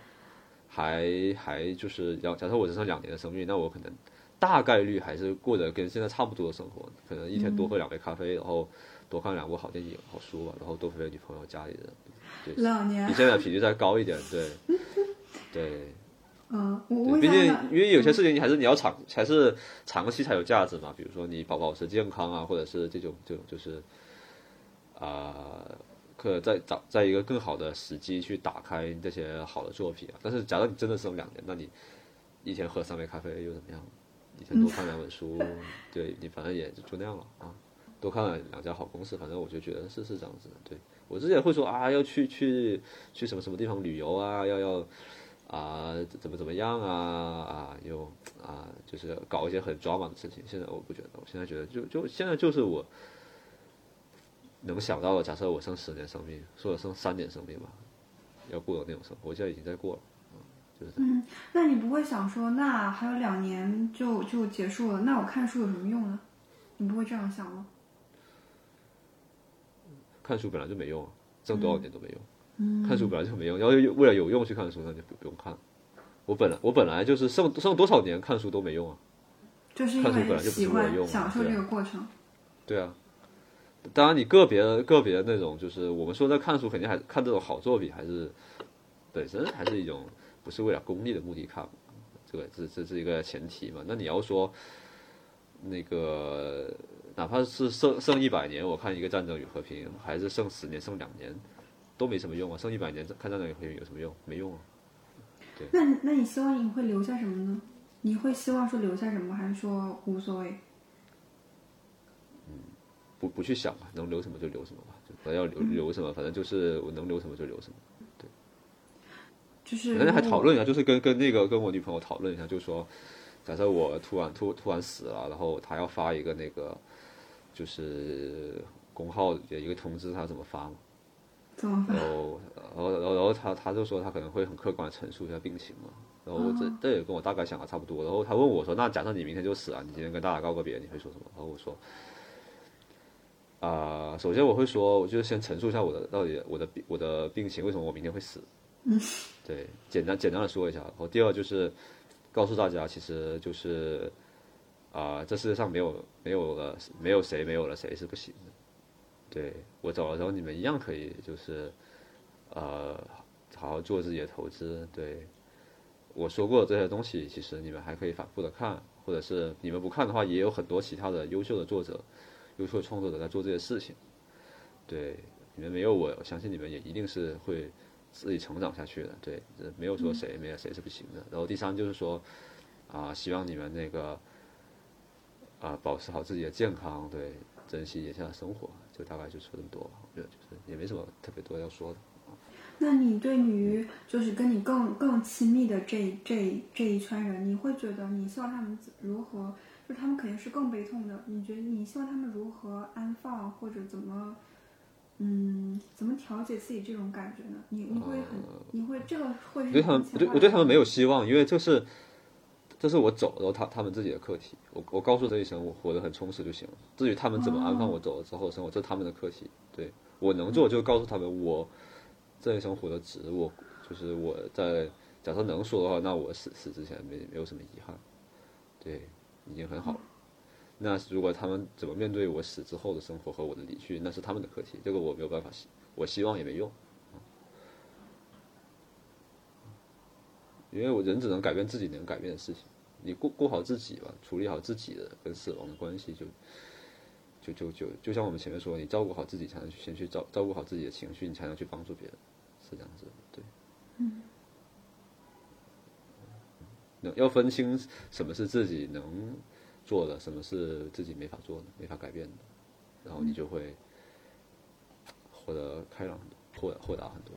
还还就是要假设我只剩两年的生命，那我可能大概率还是过得跟现在差不多的生活，可能一天多喝两杯咖啡，然后多看两部好电影、好书吧，然后多陪陪女朋友、家里人，对，两年比现在频率再高一点，对，[laughs] 对，嗯，我毕竟因为有些事情你还是你要长，还是长期才有价值嘛。比如说你保保持健康啊，或者是这种这种就是啊，可在找在一个更好的时机去打开这些好的作品啊。但是假如你真的剩两年，那你一天喝三杯咖啡又怎么样？一天多看两本书，[laughs] 对你反正也就那样了啊。多看了两家好公司，反正我就觉得是是这样子的。对我之前会说啊，要去去去什么什么地方旅游啊，要要啊怎么怎么样啊啊又啊就是搞一些很 drama 的事情。现在我不觉得，我现在觉得就就现在就是我能想到的。假设我剩十年生命，说我剩三年生命吧，要过的那种生活，我现在已经在过了。嗯，那你不会想说，那还有两年就就结束了，那我看书有什么用呢？你不会这样想吗？看书本来就没用，挣多少年都没用。看书本来就没用，要是为了有用去看书，那就不不用看。我本来我本来就是剩剩多少年看书都没用啊。就是看书本来就不是为了用对享受这个过程。对啊，当然你个别个别那种，就是我们说在看书，肯定还看这种好作品，还是本身还是一种不是为了功利的目的看，这个这这是一个前提嘛。那你要说那个哪怕是剩剩一百年，我看一个《战争与和平》，还是剩十年、剩两年，都没什么用啊。剩一百年看《战争与和平》有什么用？没用啊。对那那你希望你会留下什么呢？你会希望说留下什么，还是说无所谓？不不去想吧，能留什么就留什么吧，就反正要留留什么，反正就是我能留什么就留什么。对就是人家还讨论一下，就是跟跟那个跟我女朋友讨论一下，就是说，假设我突然突突然死了，然后他要发一个那个就是公号的一个通知，他怎么发嘛？怎么发？然后然后然后然后她她就说他可能会很客观的陈述一下病情嘛。然后我这这也跟我大概想的差不多。然后他问我说：“那假设你明天就死了，你今天跟大家告个别，你会说什么？”然后我说：“啊、首先我会说，我就先陈述一下我的到底我的病我的病情，为什么我明天会死。对，简单简单的说一下。然后第二就是告诉大家，其实就是啊、这世界上没有没有了没有谁没有了谁是不行的。对我走了之后，你们一样可以就是呃好好做自己的投资。对我说过这些东西，其实你们还可以反复的看，或者是你们不看的话，也有很多其他的优秀的作者、优秀的创作者在做这些事情。对，你们没有我，我相信你们也一定是会自己成长下去的。对，这没有说谁没有谁是不行的。然后第三就是说，啊、希望你们那个啊、保持好自己的健康，对，珍惜眼下的生活，就大概就说这么多吧。我觉得就是也没什么特别多要说的。那你对于就是跟你更更亲密的这这这一圈人，你会觉得你希望他们如何？就是他们肯定是更悲痛的，你觉得你希望他们如何安放，或者怎么，嗯，怎么调节自己这种感觉呢？你你会很，你会这个会我对他们，我对我对他们没有希望，因为这是这是我走了之后他他们自己的课题。我我告诉这一生我活得很充实就行了。至于他们怎么安放我走了之后的生活，这是他们的课题。对我能做就是告诉他们我这一生活得值，我就是我在假设能说的话，那我死死之前没没有什么遗憾，对，已经很好了。那如果他们怎么面对我死之后的生活和我的离去，那是他们的课题，这个我没有办法希，我希望也没用。因为我人只能改变自己能改变的事情，你过过好自己吧，处理好自己的跟死亡的关系就，就就就就像我们前面说，你照顾好自己，才能去先去照照顾好自己的情绪，你才能去帮助别人，是这样子的，对。嗯。要分清什么是自己能做的，什么是自己没法做的、没法改变的，然后你就会活得开朗很多，豁豁达很多。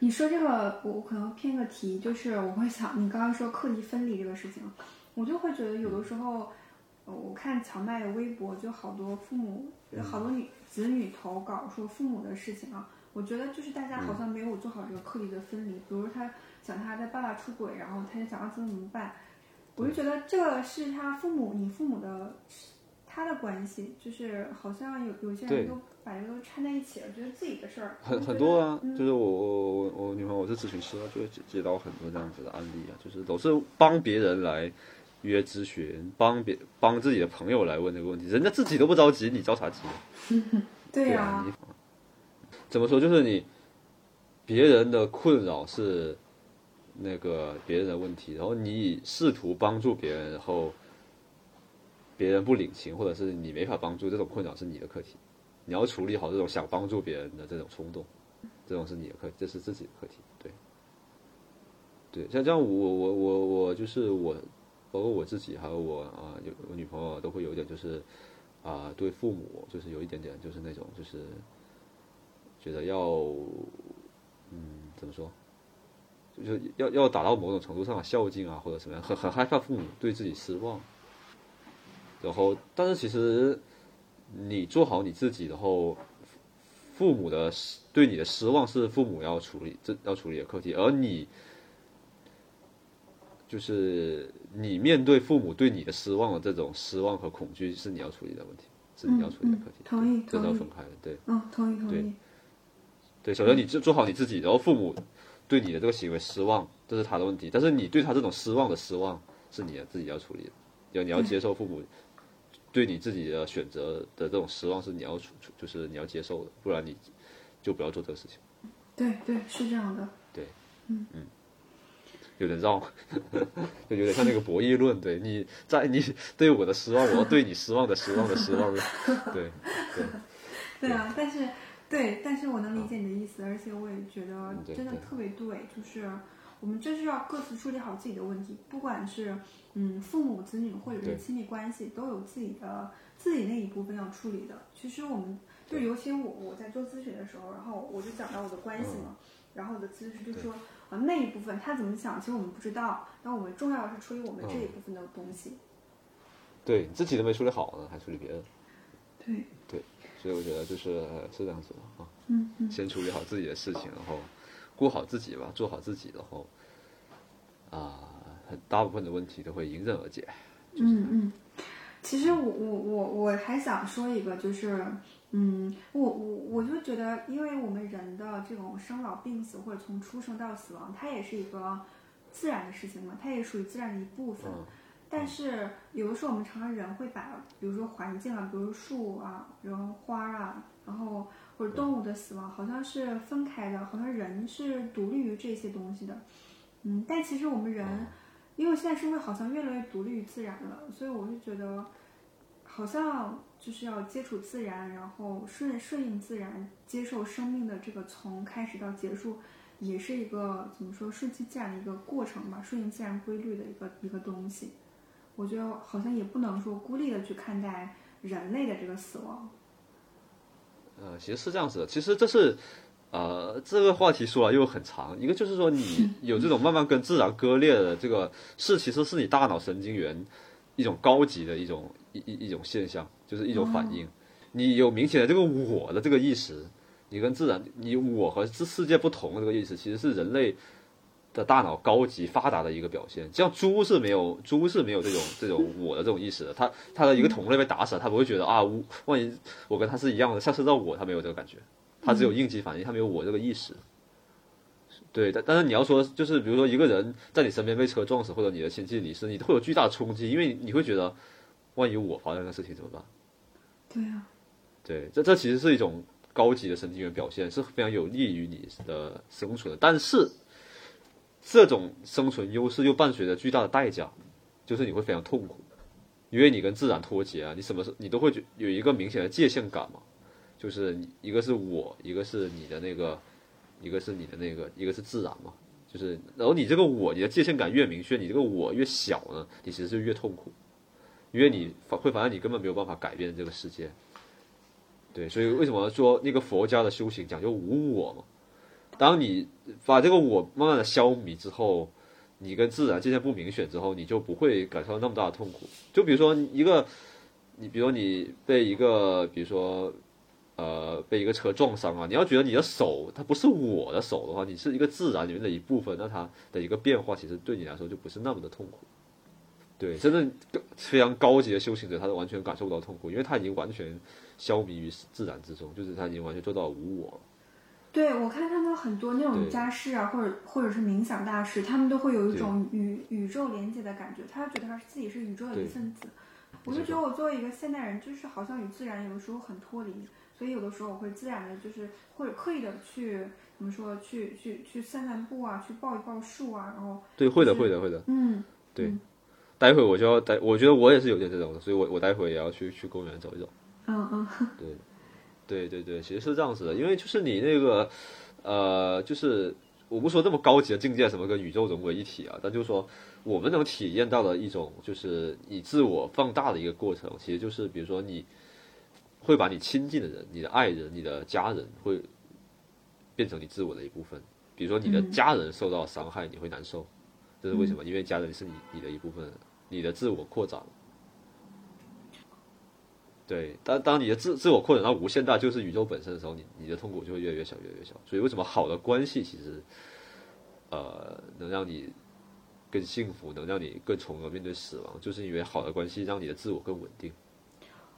你说这个，我可能偏个题，就是我会想，你刚刚说课题分离这个事情，我就会觉得有的时候，呃我看荞麦的微博，就好多父母，好多女子女投稿说父母的事情啊，我觉得就是大家好像没有做好这个课题的分离，比如他讲他的爸爸出轨，然后他就想要怎么怎么办，我就觉得这个是他父母，你父母的他的关系，就是好像有有些人都把这个都掺在一起了，觉得自己的事儿很很多啊，就是我我我我女朋友我是咨询师啊，就会接接到很多这样子的案例啊，就是都是帮别人来约咨询，帮别帮自己的朋友来问这个问题，人家自己都不着急，你着啥急？[laughs] 对呀、啊，你怎么说？就是你别人的困扰是那个别人的问题，然后你试图帮助别人，然后别人不领情，或者是你没法帮助，这种困扰是你的课题，你要处理好这种想帮助别人的这种冲动，这种是你的课，这是自己的课题，对，对，像这样我我我我就是我，包括我自己还有我啊有我女朋友都会有一点就是啊对父母就是有一点点就是那种就是觉得要嗯怎么说？就是要要达到某种程度上的孝敬啊，或者什么样，很很害怕父母对自己失望。然后，但是其实你做好你自己，然后父母的对你的失望是父母要处理这要处理的课题，而你就是你面对父母对你的失望的这种失望和恐惧是你要处理的问题，是你要处理的课题，嗯同意这是要分开的，对。嗯，同意同对意。对，首先你就做好你自己，然后父母对你的这个行为失望，这是他的问题。但是你对他这种失望的失望是你自己要处理的，要你要接受父母对你自己的选择的这种失望是你要处，处就是你要接受的，不然你就不要做这个事情。对对，是这样的。对，嗯嗯有点绕，就有点像那个博弈论。对，你在你对我的失望，我要对你失望的失望的失望的，对对。[laughs] 对啊，但是对，但是我能理解你的意思，而且我也觉得真的特别对，就是我们就是要各自处理好自己的问题，不管是嗯父母、子女或者是亲密关系，都有自己的自己那一部分要处理的。其实我们就尤其我我在做咨询的时候，然后我就讲到我的关系嘛，然后我的咨询师就说啊那一部分他怎么想，其实我们不知道，但我们重要的是处理我们这一部分的东西。对你自己都没处理好呢，还处理别人，对。对，所以我觉得就是呃是这样子的啊。嗯嗯。先处理好自己的事情，然后顾好自己吧，做好自己，然后啊、很大部分的问题都会迎刃而解。嗯嗯，其实我我我我还想说一个，就是嗯，我我我就觉得，因为我们人的这种生老病死，或者从出生到死亡，它也是一个自然的事情嘛，它也属于自然的一部分。嗯但是有的时候，我们常常人会把，比如说环境啊，比如树啊，然后花啊，然后或者动物的死亡，好像是分开的，好像人是独立于这些东西的。嗯，但其实我们人，因为现在社会好像越来越独立于自然了，所以我就觉得，好像就是要接触自然，然后顺顺应自然，接受生命的这个从开始到结束，也是一个怎么说顺其自然的一个过程吧，顺应自然规律的一个一个东西。我觉得好像也不能说孤立的去看待人类的这个死亡。呃，其实是这样子的，其实这是。呃，这个话题说来又很长。一个就是说，你 [laughs] 有这种慢慢跟自然割裂的这个，是其实是你大脑神经元一种高级的一种一一一种现象，就是一种反应。你有明显的这个我的这个意识，你跟自然，你我和这世界不同的这个意识，其实是人类的大脑高级发达的一个表现。像猪是没有，猪是没有这种这种 [laughs] 我的这种意识的。它它的一个同类被打死了，它不会觉得啊，我万一我跟它是一样的，下次到我，它没有这个感觉。它只有应激反应，它没有我这个意识。对，但但是你要说，就是比如说一个人在你身边被车撞死，或者你的亲戚离世，你会有巨大的冲击，因为你会觉得，万一我发生的事情怎么办？对啊、对，这这其实是一种高级的神经元表现，是非常有利于你的生存的。但是，这种生存优势又伴随着巨大的代价，就是你会非常痛苦，因为你跟自然脱节啊，你什么事你都会觉有一个明显的界限感嘛，就是一个是我，一个是你的那个，一个是你的那个，一个是自然嘛，就是然后你这个我，你的界限感越明确，你这个我越小呢，你其实就越痛苦，因为你会发现你根本没有办法改变这个世界。对，所以为什么说那个佛家的修行讲究无我嘛？当你把这个我慢慢的消弭之后，你跟自然界限不明显之后，你就不会感受到那么大的痛苦。就比如说一个，你比如说你被一个，比如说呃被一个车撞伤啊，你要觉得你的手它不是我的手的话，你是一个自然里面的一部分，那它的一个变化其实对你来说就不是那么的痛苦。对，真正非常高级的修行者，他是完全感受不到痛苦，因为他已经完全消弭于自然之中，就是他已经完全做到无我。对，我看他们很多那种对家事啊，或者或者是冥想大师，他们都会有一种与宇宙连接的感觉，他觉得他自己是宇宙的一份子。我就觉得我作为一个现代人，就是好像与自然有的时候很脱离，所以有的时候我会自然的，就是或者刻意的去怎么说，去去去散散步啊，去抱一抱树啊，然后对，会的，会的，会的。嗯，对，待会我就要待，我觉得我也是有点这种的，所以我我待会也要去去公园走一走。嗯嗯 [laughs] 对对对对，其实是这样子的，因为就是你那个，呃，就是我不说那么高级的境界，什么跟宇宙融为一体啊，但就是说我们能体验到的一种，就是你自我放大的一个过程，其实就是比如说你会把你亲近的人、你的爱人、你的家人会变成你自我的一部分，比如说你的家人受到伤害，你会难受，这是为什么？因为家人是你你的一部分，你的自我扩展了。对，当当你的自自我扩展到无限大，就是宇宙本身的时候，你你的痛苦就会越来越小，越来越小。所以为什么好的关系其实，呃，能让你更幸福，能让你更从容面对死亡，就是因为好的关系让你的自我更稳定。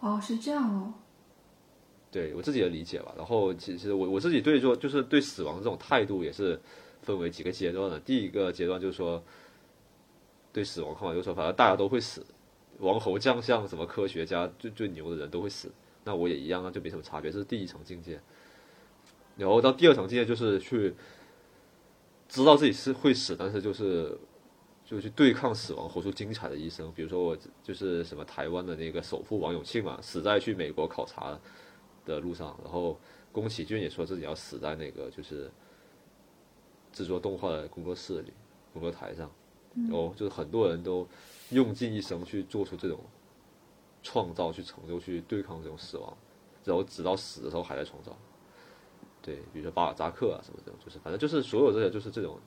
哦，是这样哦，对我自己的理解吧。然后其实我我自己对说，就是对死亡这种态度也是分为几个阶段的。第一个阶段就是说，对死亡看法就是说，反正大家都会死，王侯将相什么科学家最最牛的人都会死，那我也一样，啊就没什么差别。这是第一层境界。然后到第二层境界就是去知道自己是会死，但是就是就去对抗死亡，活出精彩的一生。比如说我就是什么台湾的那个首富王永庆嘛，死在去美国考察的路上，然后宫崎骏也说自己要死在那个就是制作动画的工作室里、工作台上。哦，就是很多人都用尽一生去做出这种创造、去成就、去对抗这种死亡，然后直到死的时候还在创造。对，比如说巴尔扎克啊什么这种，就是反正就是所有这些就是这种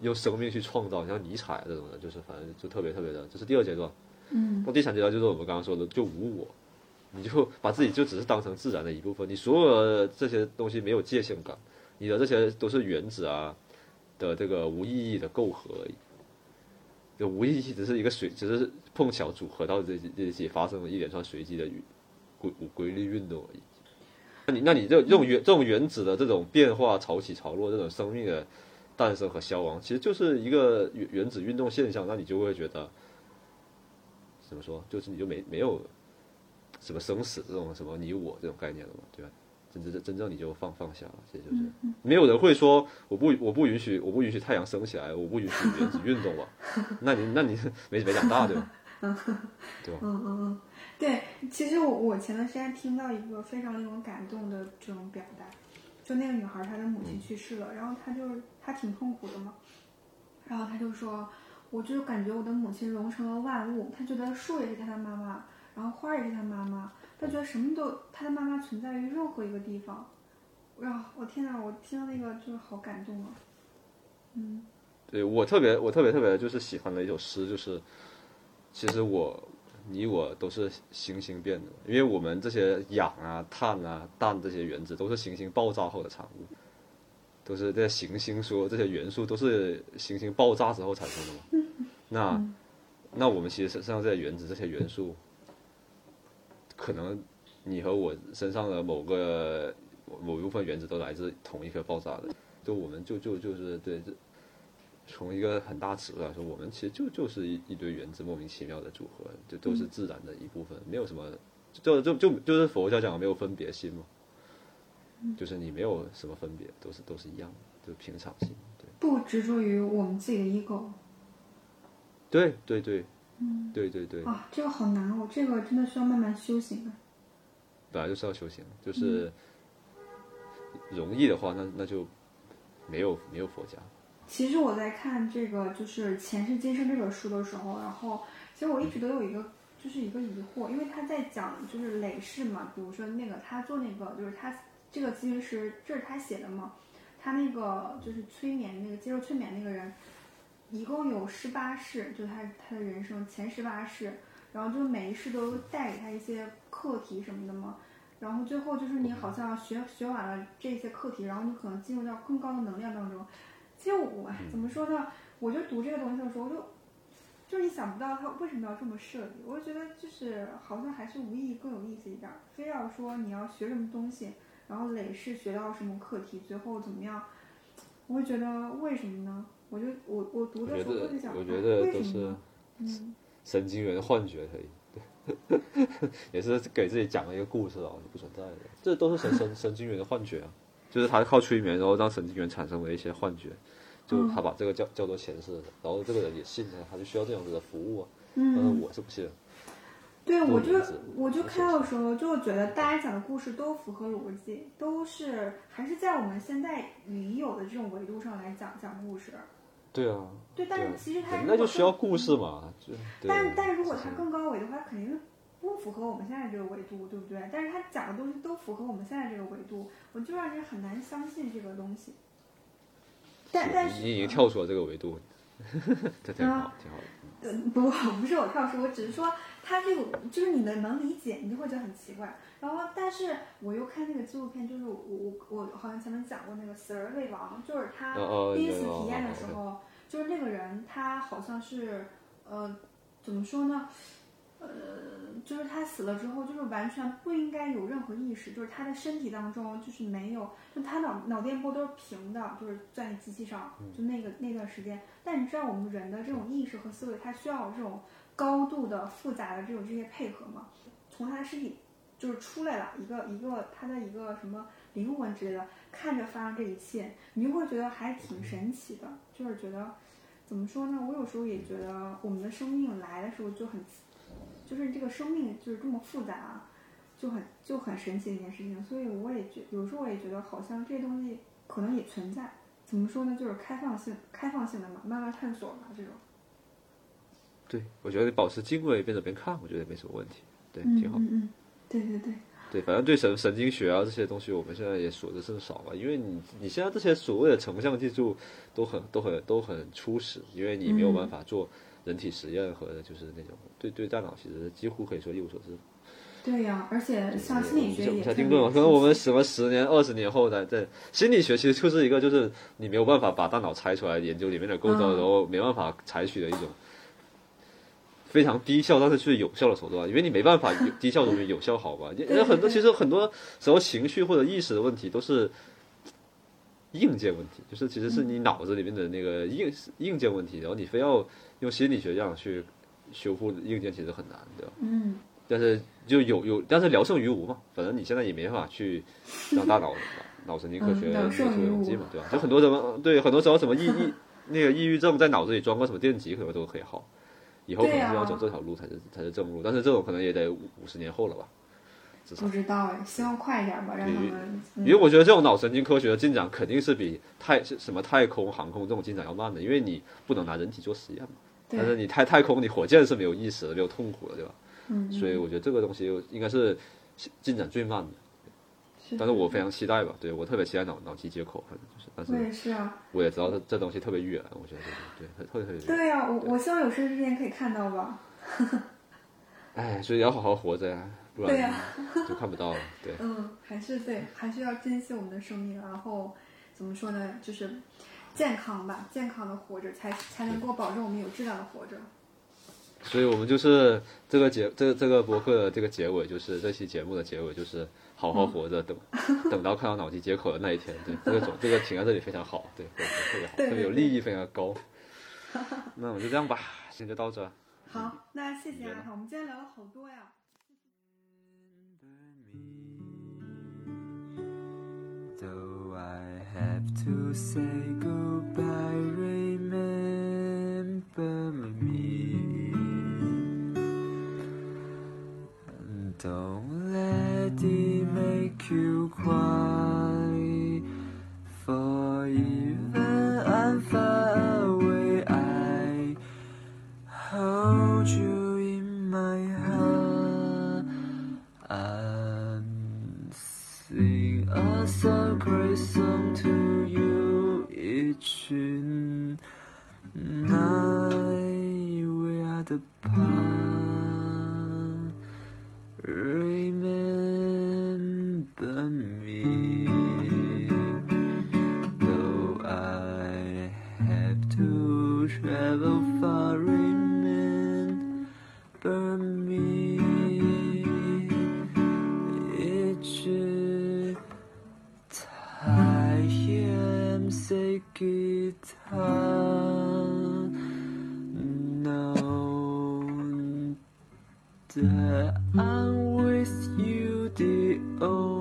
用生命去创造，像尼采这种的，就是反正就特别特别的，这是第二阶段。嗯，到第三阶段就是我们刚刚说的，就无我，你就把自己就只是当成自然的一部分，你所有这些东西没有界限感，你的这些都是原子啊的这个无意义的构合而已。就无意义，只是一个随，只是碰巧组合到这这些发生了一连串随机的规规规律运动而已。那你那你这这种原这种原子的这种变化潮起潮落，这种生命的诞生和消亡，其实就是一个原原子运动现象。那你就会觉得怎么说？就是你就没没有什么生死这种什么你我这种概念了嘛，对吧？真真真正你就放放下了，其实就是没有人会说我不我不允许我不允许太阳升起来，我不允许原子运动吧？[laughs] 那你那你没没长大对吧？对吧？嗯嗯嗯，对，其实我我前段时间听到一个非常令我感动的这种表达，就那个女孩她的母亲去世了，然后她就是她挺痛苦的嘛，然后她就说，我就感觉我的母亲融成了万物，她觉得树也是她的妈妈，然后花也是她妈妈，她觉得什么都他的妈妈存在于任何一个地方，哇我天呐，我听到那个就是好感动啊，嗯。对我特别我特别特别就是喜欢的一首诗，就是其实我你我都是行星变的，因为我们这些氧啊、碳啊、氮这些原子都是行星爆炸后的产物，都是这些行星说这些元素都是行星爆炸之后产生的嘛。[laughs] 那那我们其实身上这些原子这些元素，可能你和我身上的某个某一部分原子都来自同一颗爆炸的，就我们就就就是对这。从一个很大尺度来说，我们其实就就是一一堆原子莫名其妙的组合，就都是自然的一部分，没有什么，就就就就是佛教讲的没有分别心嘛，就是你没有什么分别，都是都是一样的，就平常心。对不执着于我们自己的 ego。对对对，嗯，对对对，啊，这个好难哦，这个真的需要慢慢修行的。本来就是要修行，就是容易的话，那那就没有没有佛家。其实我在看这个就是《前世今生》这本书的时候，然后其实我一直都有一个就是一个疑惑，因为他在讲就是累世嘛，比如说那个他做那个就是他这个咨询师，这是他写的嘛，他那个就是催眠那个接受催眠那个人，一共有十八世，就他他的人生前十八世，然后就每一世都带给他一些课题什么的嘛，然后最后就是你好像学学完了这些课题，然后你可能进入到更高的能量当中。其实我哎怎么说呢？我就读这个东西的时候，我就就是你想不到他为什么要这么设计，我就觉得就是好像还是无意义更有意思一点儿。非要说你要学什么东西，然后累世学到什么课题，最后怎么样，我会觉得为什么呢？我就我我读的时候我觉得会想，我觉啊得都是神经元幻觉而已。[laughs] 也是给自己讲了一个故事啊，不存在的，这都是神神神经元的幻觉啊，就是他靠催眠，然后让神经元产生了一些幻觉，就他把这个叫叫做前世，然后这个人也信了，他就需要这样子的服务啊，但是嗯，我是不信。对，我就我就看到的时候，就觉得大家讲的故事都符合逻辑，都是还是在我们现在已有的这种维度上来讲讲故事。对啊，对，但是其实它人如果更那就需要故事嘛，但但如果它更高维的话，肯定是不符合我们现在这个维度，对不对？但是他讲的东西都符合我们现在这个维度，我就让人很难相信这个东西。但但是你已经跳出了这个维度，这挺好，挺好的。呃，不，不是我跳出，我只是说他这个就是你能能理解，你就会觉得很奇怪。然后，但是我又看那个纪录片，就是我我我好像前面讲过那个死而未亡，就是他第一次体验的哦时候，就是那个人他好像是呃怎么说呢？呃，就是他死了之后，就是完全不应该有任何意识，就是他的身体当中就是没有，就他脑脑电波都是平的，就是在那机器上，就那个那段时间。但你知道我们人的这种意识和思维，它需要这种高度的复杂的这种这些配合吗？从他的身体就是出来了一个一个他的一个什么灵魂之类的，看着发生这一切，你就会觉得还挺神奇的，就是觉得怎么说呢？我有时候也觉得我们的生命来的时候就很，就是这个生命就是这么复杂啊，就很就很神奇的一件事情。所以我也觉有时候我也觉得好像这些东西可能也存在。怎么说呢？就是开放性、开放性的嘛，慢慢探索嘛，这种。对，我觉得保持敬畏，边走边看，我觉得没什么问题。对，嗯挺好。嗯嗯，对对对，对，反正对神神经学啊这些东西，我们现在也说的甚少吧，因为你你现在这些所谓的成像技术都很都很都很初始，因为你没有办法做人体实验和就是那种对对大脑其实几乎可以说一无所知。对呀、而且像心理学就也特别才定论嘛，可能我们什么十年、二十年后再在心理学其实就是一个就是你没有办法把大脑拆出来研究里面的构造，嗯。然后没办法采取的一种非常低效但是却有效的手段，因为你没办法有低效中有有效好吧？因为很多其实很多时候情绪或者意识的问题都是硬件问题，就是其实是你脑子里面的那个硬硬件问题，然后你非要用心理学这样去修复硬件，其实很难，对吧？嗯，但是就有有，但是聊胜于无嘛，反正你现在也没办法去让大脑脑神经科学嗯聊有胜于无所用计嘛，对吧？就很多什么对，很多时候什么抑抑那个抑郁症在脑子里装个什么电极，可能都可以好。以后可能对啊是要走这条路才是才是正路，但是这种可能也得五五十年后了吧，不。知道哎，希望快一点吧，让他们。嗯因为我觉得这种脑神经科学的进展肯定是比太什么太空航空这种进展要慢的，因为你不能拿人体做实验嘛。但是，你太太空，你火箭是没有意识的，没有痛苦的，对吧？嗯，所以我觉得这个东西应该是进展最慢的。是但是我非常期待吧，对我特别期待脑脑机接口，反正就是，但是我是也是啊。我也知道这这东西特别远，我觉得对对特别特别远。对呀、我我希望有生之年可以看到吧。哎，所以要好好活着呀，不对然呀就看不到了。对，嗯，还是对，还是要珍惜我们的生命，然后怎么说呢，就是健康吧，健康的活着，才才能够保证我们有质量的活着。所以我们就是这个节这这个博客的这个结尾，就是这期节目的结尾，就是好好活着，等 [laughs] 等到看到脑机接口的那一天。对，这个总这个停在这里非常好，对，对特别好，特别有利益，非常高。那我们就这样吧，今天就到这。好，那谢谢啊，我们今天聊了好多呀。Though I have to say goodbye, remember me. Don't let it make you cry. For even I'm far away, I hold you in my heart and sing a sacred song to you each night we are the part. town know that I'm with you the only